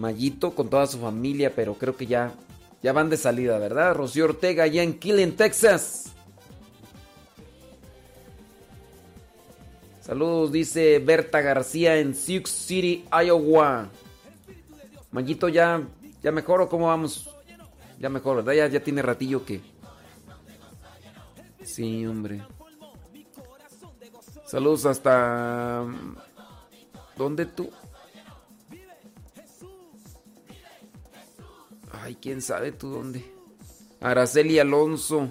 Mayito con toda su familia, pero creo que ya, ya van de salida, ¿verdad? Rocío Ortega allá en Killen, Texas. Saludos, dice Berta García en Sioux City, Iowa. Mayito, ya, ya mejor o cómo vamos? Ya mejor, ¿verdad? Ya, ya tiene ratillo que. Sí, hombre. Saludos hasta. ¿Dónde tú? Ay, quién sabe tú dónde. Araceli Alonso.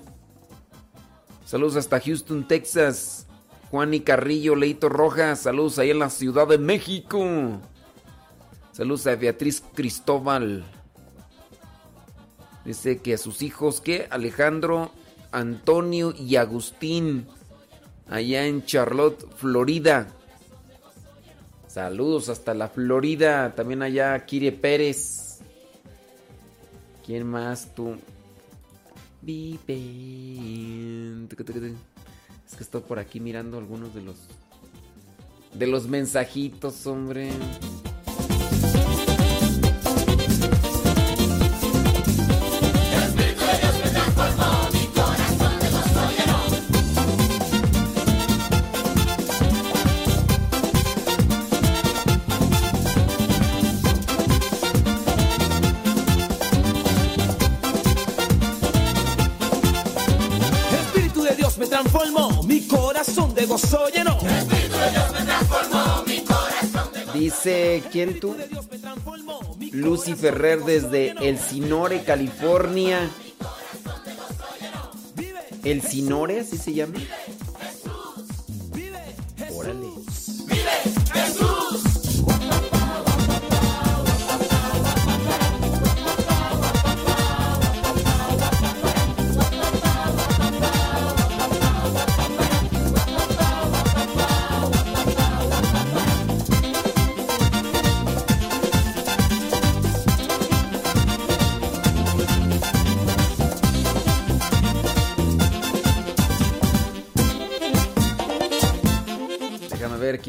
Saludos hasta Houston, Texas. Juan y Carrillo, Leito Rojas. Saludos ahí en la Ciudad de México. Saludos a Beatriz Cristóbal. Dice que a sus hijos, ¿qué? Alejandro, Antonio y Agustín. Allá en Charlotte, Florida. Saludos hasta la Florida. También allá Kire Pérez. ¿Quién más tú? Vive. Es que estoy por aquí mirando algunos de los de los mensajitos, hombre. ¿Quién tú? Lucy Ferrer desde El Sinore, California. ¿El Sinore así se llama? Órale.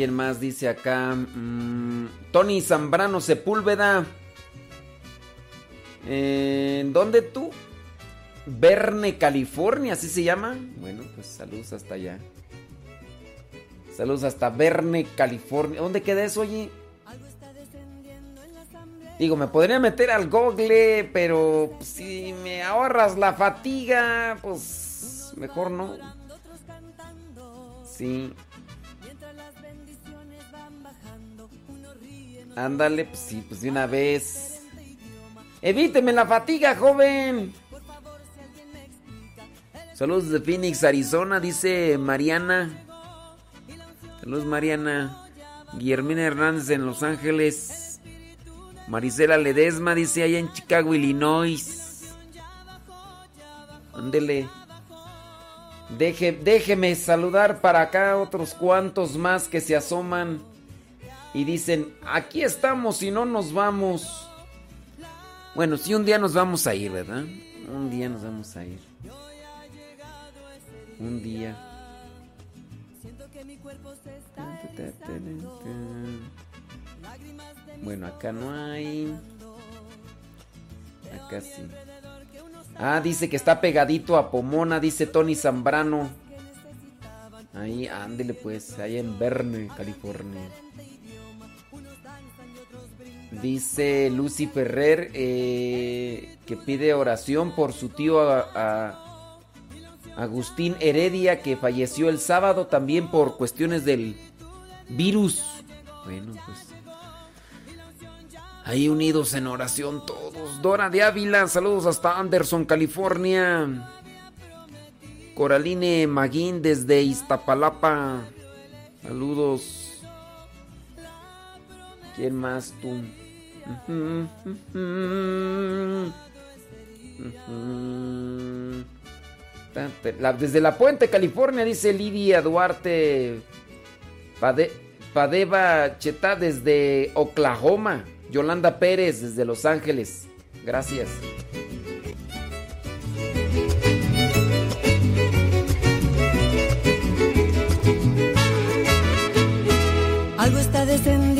Quién más dice acá. Mm, Tony Zambrano Sepúlveda. ¿En dónde tú? Verne, California, ¿así se llama? Bueno, pues saludos hasta allá. Saludos hasta Verne, California. ¿Dónde queda eso, oye? Digo, me podría meter al google, pero si me ahorras la fatiga, pues mejor no. Sí. Ándale, pues sí, pues de una vez. Evíteme la fatiga, joven. Saludos de Phoenix, Arizona, dice Mariana. Saludos, Mariana. Guillermina Hernández en Los Ángeles. Marisela Ledesma dice allá en Chicago, Illinois. Ándele. Deje, déjeme saludar para acá otros cuantos más que se asoman y dicen, aquí estamos y no nos vamos. Bueno, sí, un día nos vamos a ir, ¿verdad? Un día nos vamos a ir. Un día. Bueno, acá no hay. Acá sí. Ah, dice que está pegadito a Pomona, dice Tony Zambrano. Ahí, ándele pues, ahí en Verne, California. Dice Lucy Ferrer eh, que pide oración por su tío a- Agustín Heredia que falleció el sábado también por cuestiones del virus. Bueno, pues ahí unidos en oración todos. Dora de Ávila, saludos hasta Anderson, California. Coraline Maguín desde Iztapalapa. Saludos. ¿Quién más tú? Desde la Puente, California, dice Lidia Duarte Pade- Padeva Chetá desde Oklahoma. Yolanda Pérez desde Los Ángeles. Gracias. Algo está descendiendo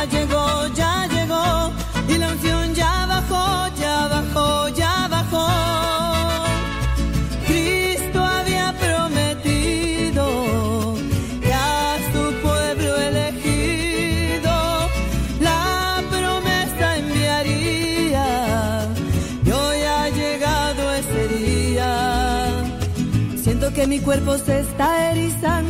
Ya llegó, ya llegó, y la unción ya bajó, ya bajó, ya bajó. Cristo había prometido que a su pueblo elegido la promesa enviaría. Y hoy ha llegado ese día. Siento que mi cuerpo se está erizando.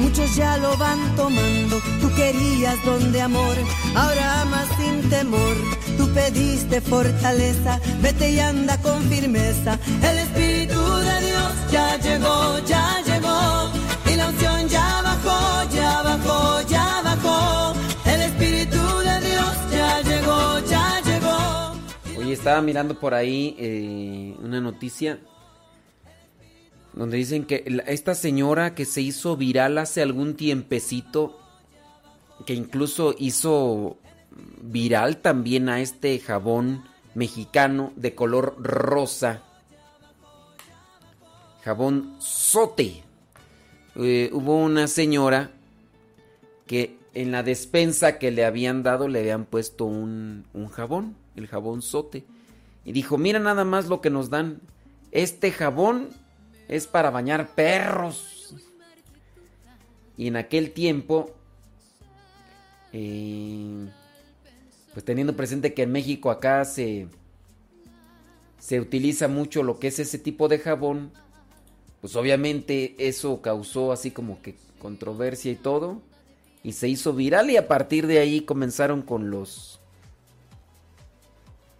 muchos ya lo van tomando. Tú querías don de amor, ahora amas sin temor. Tú pediste fortaleza, vete y anda con firmeza. El Espíritu de Dios ya llegó, ya llegó. Y la unción ya bajó, ya bajó, ya bajó. El Espíritu de Dios ya llegó, ya llegó. Oye, estaba mirando por ahí eh, una noticia donde dicen que esta señora que se hizo viral hace algún tiempecito, que incluso hizo viral también a este jabón mexicano de color rosa, jabón sote. Eh, hubo una señora que en la despensa que le habían dado le habían puesto un, un jabón, el jabón sote. Y dijo, mira nada más lo que nos dan. Este jabón es para bañar perros. Y en aquel tiempo, eh, pues teniendo presente que en México acá se, se utiliza mucho lo que es ese tipo de jabón, pues obviamente eso causó así como que controversia y todo. Y se hizo viral y a partir de ahí comenzaron con los...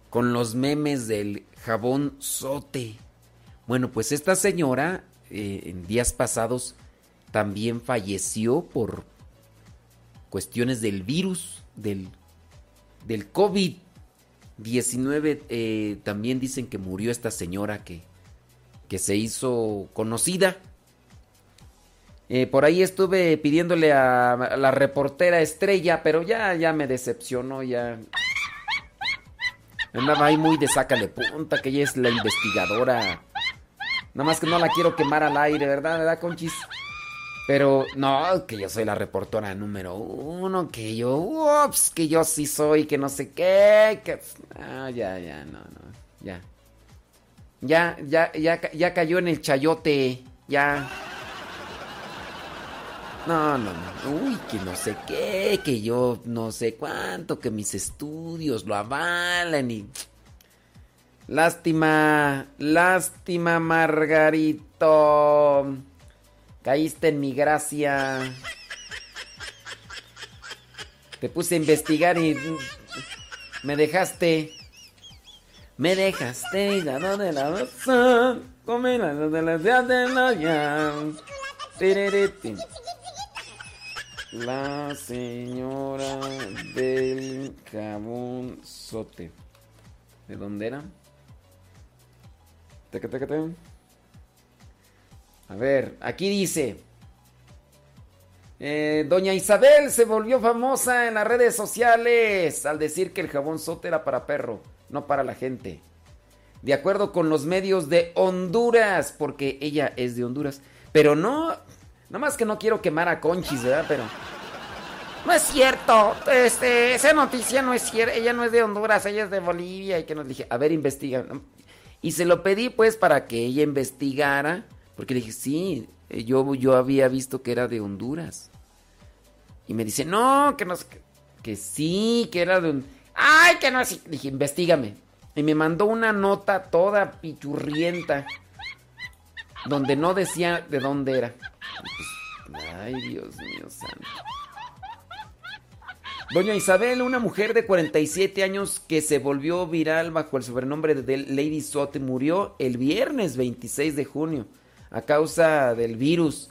Con los memes del jabón sote. Bueno, pues esta señora eh, en días pasados también falleció por cuestiones del virus, del, del COVID-19. Eh, también dicen que murió esta señora que, que se hizo conocida. Eh, por ahí estuve pidiéndole a, la reportera estrella, pero ya, ya me decepcionó, ya. Andaba ahí muy de sácale punta, que ella es la investigadora. Nada más que no la quiero quemar al aire, ¿verdad? ¿Verdad, Conchis? Pero no, que yo soy la reportera número uno, que yo, ups, que yo sí soy, que no sé qué, que... Ah, ya, ya, no, no, ya. Ya, ya, ya, ya cayó en el chayote, ya. No, no, no. Uy, que no sé qué, que yo no sé cuánto, que mis estudios lo avalan y... Lástima, lástima, Margarito. Caíste en mi gracia. Te puse a investigar y me dejaste. Me dejaste la de la razón. Come la de la de la. La señora del jabón sote. ¿De dónde era? A ver, aquí dice. eh, Doña Isabel se volvió famosa en las redes sociales al decir que el jabón sote era para perro, no para la gente. De acuerdo con los medios de Honduras, porque ella es de Honduras. Pero no, nada más que no quiero quemar a Conchis, ¿verdad? Pero no es cierto. Este, esa noticia no es cierta. Ella no es de Honduras, ella es de Bolivia. Y que nos dije, a ver, investiga. Y se lo pedí pues para que ella investigara. Porque dije, sí, eh, yo, yo había visto que era de Honduras. Y me dice, no, que no que, que sí, que era de un. Ay, que no así. Dije, investigame. Y me mandó una nota toda pichurrienta. Donde no decía de dónde era. Pues, ay, Dios mío santo. Doña Isabel, una mujer de 47 años que se volvió viral bajo el sobrenombre de Lady Sote, murió el viernes 26 de junio a causa del virus,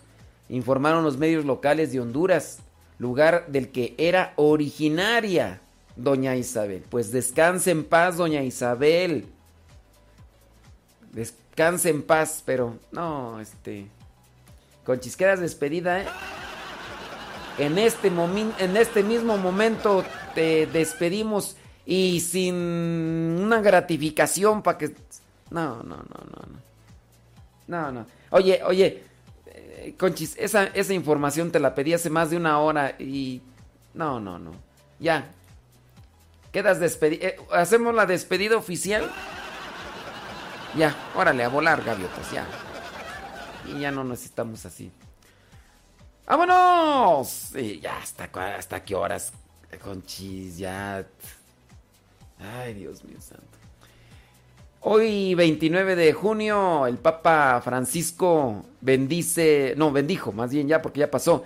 informaron los medios locales de Honduras, lugar del que era originaria Doña Isabel. Pues descanse en paz, Doña Isabel. Descanse en paz, pero no, este... Con chisqueras despedida, ¿eh? En este, en este mismo momento te despedimos y sin una gratificación para que... No, no, no, no, no. No, no. Oye, oye, eh, Conchis, esa, esa información te la pedí hace más de una hora y... No, no, no. Ya. Quedas despedido. Eh, ¿Hacemos la despedida oficial? Ya, órale, a volar, gaviotas, ya. Y ya no necesitamos así. ¡Vámonos! Sí, ya, ¿hasta, ¿hasta qué horas? Conchis, ya. Ay, Dios mío santo. Hoy, 29 de junio, el Papa Francisco bendice, no, bendijo, más bien ya, porque ya pasó.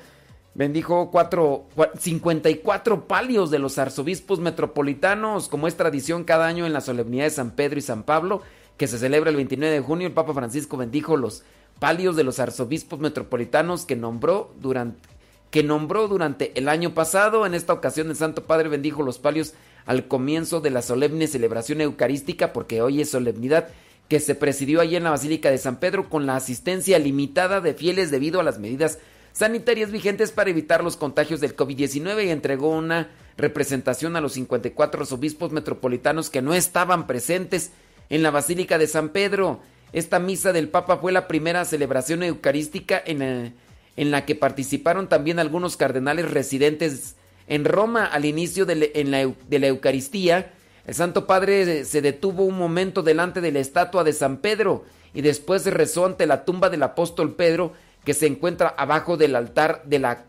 Bendijo cuatro, 54 palios de los arzobispos metropolitanos, como es tradición cada año en la solemnidad de San Pedro y San Pablo, que se celebra el 29 de junio. El Papa Francisco bendijo los palios de los arzobispos metropolitanos que nombró durante, que nombró durante el año pasado. En esta ocasión el Santo Padre bendijo los palios al comienzo de la solemne celebración eucarística, porque hoy es solemnidad que se presidió allí en la Basílica de San Pedro con la asistencia limitada de fieles debido a las medidas sanitarias vigentes para evitar los contagios del COVID-19 y entregó una representación a los 54 obispos metropolitanos que no estaban presentes en la Basílica de San Pedro. Esta misa del Papa fue la primera celebración eucarística en, eh, en la que participaron también algunos cardenales residentes en Roma al inicio de, la, de la Eucaristía. El Santo Padre se detuvo un momento delante de la estatua de San Pedro y después rezó ante la tumba del apóstol Pedro que se encuentra abajo del altar de la,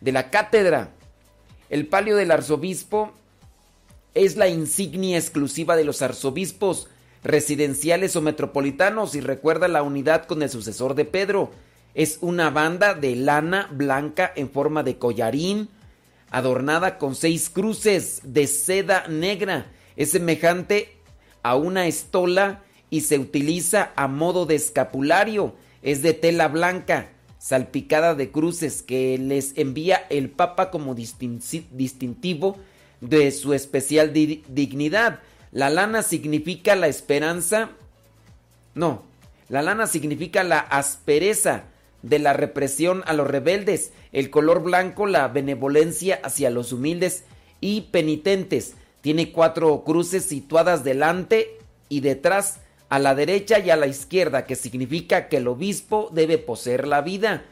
de la cátedra. El palio del arzobispo es la insignia exclusiva de los arzobispos. Residenciales o metropolitanos y recuerda la unidad con el sucesor de Pedro. Es una banda de lana blanca en forma de collarín, adornada con seis cruces de seda negra. Es semejante a una estola y se utiliza a modo de escapulario. Es de tela blanca, salpicada de cruces, que les envía el Papa como distin- distintivo de su especial di- dignidad. La lana significa la esperanza. No, la lana significa la aspereza de la represión a los rebeldes. El color blanco, la benevolencia hacia los humildes y penitentes. Tiene cuatro cruces situadas delante y detrás, a la derecha y a la izquierda, que significa que el obispo debe poseer la vida,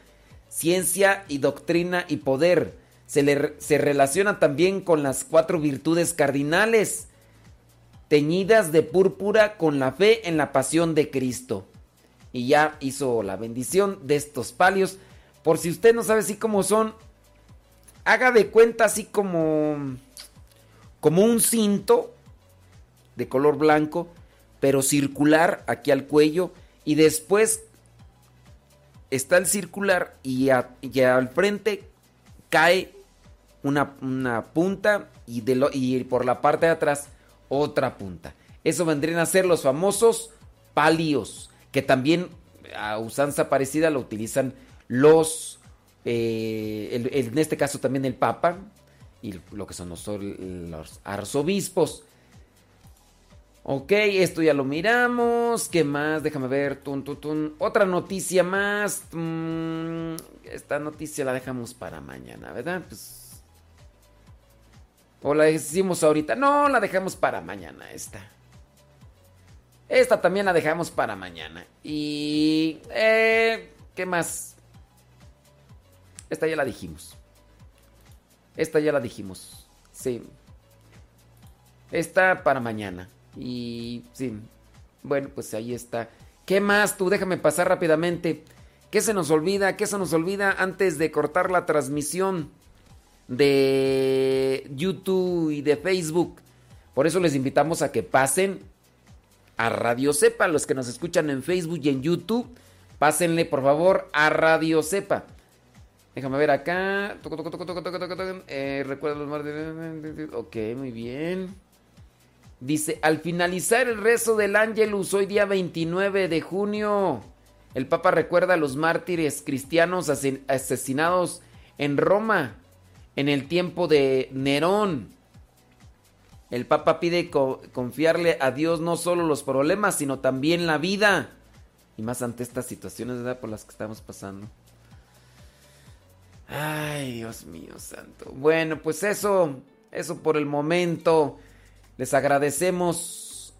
ciencia y doctrina y poder. Se, le, se relaciona también con las cuatro virtudes cardinales, teñidas de púrpura con la fe en la pasión de Cristo. Y ya hizo la bendición de estos palios. Por si usted no sabe así cómo son, haga de cuenta así como como un cinto de color blanco, pero circular aquí al cuello y después está el circular y, a- al frente cae una, una punta y, de lo- y por la parte de atrás otra punta. Eso vendrían a ser los famosos palios, que también a usanza parecida lo utilizan los, eh, en este caso también el Papa y lo que son los, arzobispos. Ok, esto ya lo miramos. ¿Qué más? Déjame ver. Tun. Otra noticia más. Mm, esta noticia la dejamos para mañana, ¿verdad? Pues. O la decimos ahorita. No, la dejamos para mañana, esta. Esta también la dejamos para mañana. Y... eh, ¿Qué más? Esta ya la dijimos. Esta ya la dijimos. Sí. Esta para mañana. Y sí. Bueno, pues ahí está. ¿Qué más tú? Déjame pasar rápidamente. ¿Qué se nos olvida? ¿Qué se nos olvida antes de cortar la transmisión de YouTube y de Facebook? Por eso les invitamos a que pasen a Radio Cepa. Los que nos escuchan en Facebook y en YouTube, pásenle por favor a Radio Cepa. Déjame ver acá. Eh, recuerda los martes. Ok, muy bien. Dice, al finalizar el rezo del Ángelus, hoy día 29 de junio, el Papa recuerda a los mártires cristianos asesinados en Roma en el tiempo de Nerón. El Papa pide co- confiarle a Dios no solo los problemas, sino también la vida. Y más ante estas situaciones ¿verdad? por las que estamos pasando. Ay, Dios mío santo. Bueno, pues eso, eso por el momento. Les agradecemos.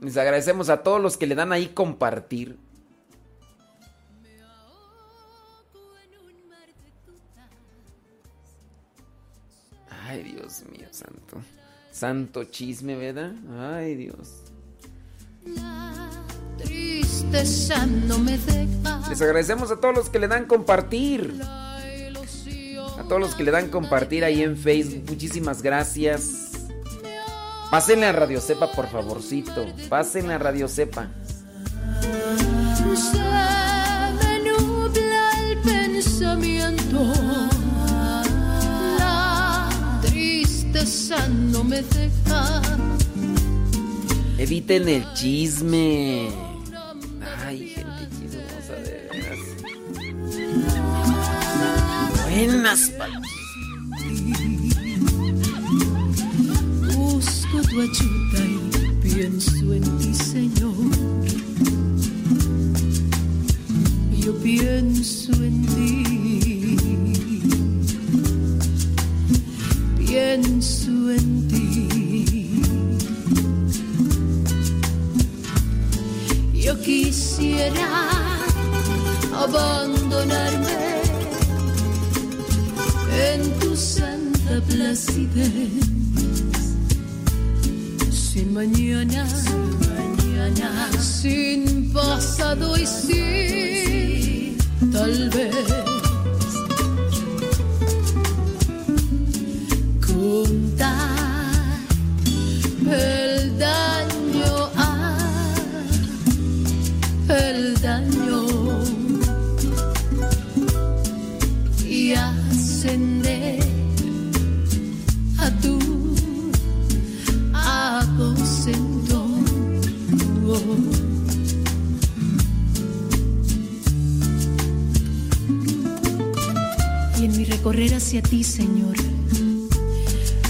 Les agradecemos a todos los que le dan ahí compartir. Ay, Dios mío santo. Santo chisme, ¿verdad? Ay, Dios. Les agradecemos a todos los que le dan compartir. A todos los que le dan compartir ahí en Facebook. Muchísimas gracias. Pásenle a Radio Cepa, por favorcito. Pásenle a Radio Cepa. Se me nubla el pensamiento. Tristeza no me deja. Eviten el chisme. Ay, gente chismosa de veras. Buenas. Busco tu ayuda y pienso en ti, Señor. Yo pienso en ti. Pienso en ti. Yo quisiera abandonarme en tu santa placidez sin mañana, sin sin pasado y sin tal vez el daño, ah, el daño y ascender a tu aposento. Oh. recorrer hacia ti, Señor.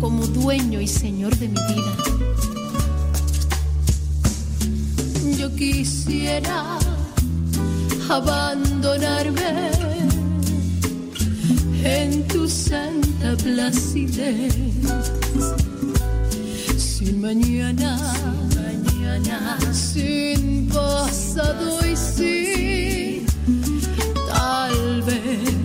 como dueño y señor de mi vida. Yo quisiera abandonarme en tu santa placidez. Sin mañana, mañana, sin pasado y sin tal vez.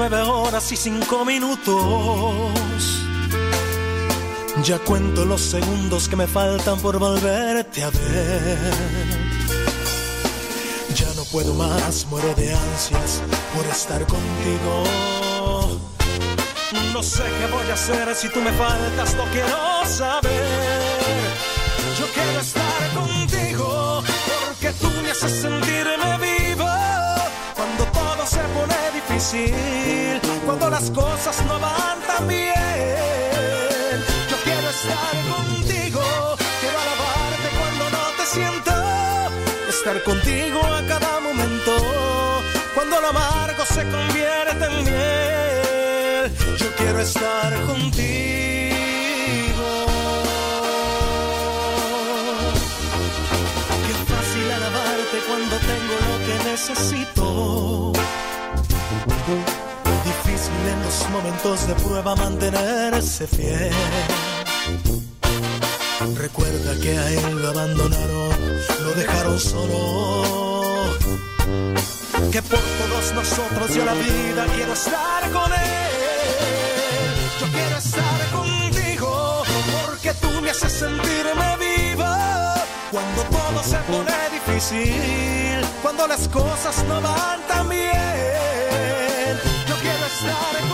Nueve horas y cinco minutos. Ya cuento los segundos que me faltan por volverte a ver. Ya no puedo más, muero de ansias por estar contigo. No sé qué voy a hacer si tú me faltas, no quiero saber. Yo quiero estar contigo porque tú me haces sentirme cuando las cosas no van tan bien. Yo quiero estar contigo, quiero alabarte cuando no te siento. Estar contigo a cada momento, cuando lo amargo se convierte en miel. Yo quiero estar contigo. Qué fácil alabarte cuando tengo lo que necesito. Difícil en los momentos de prueba mantenerse fiel. Recuerda que a él lo abandonaron, lo dejaron solo. Que por todos nosotros yo la vida quiero estar con él. Yo quiero estar contigo porque tú me haces sentirme viva. Cuando todo se pone difícil, cuando las cosas no van tan bien. Yo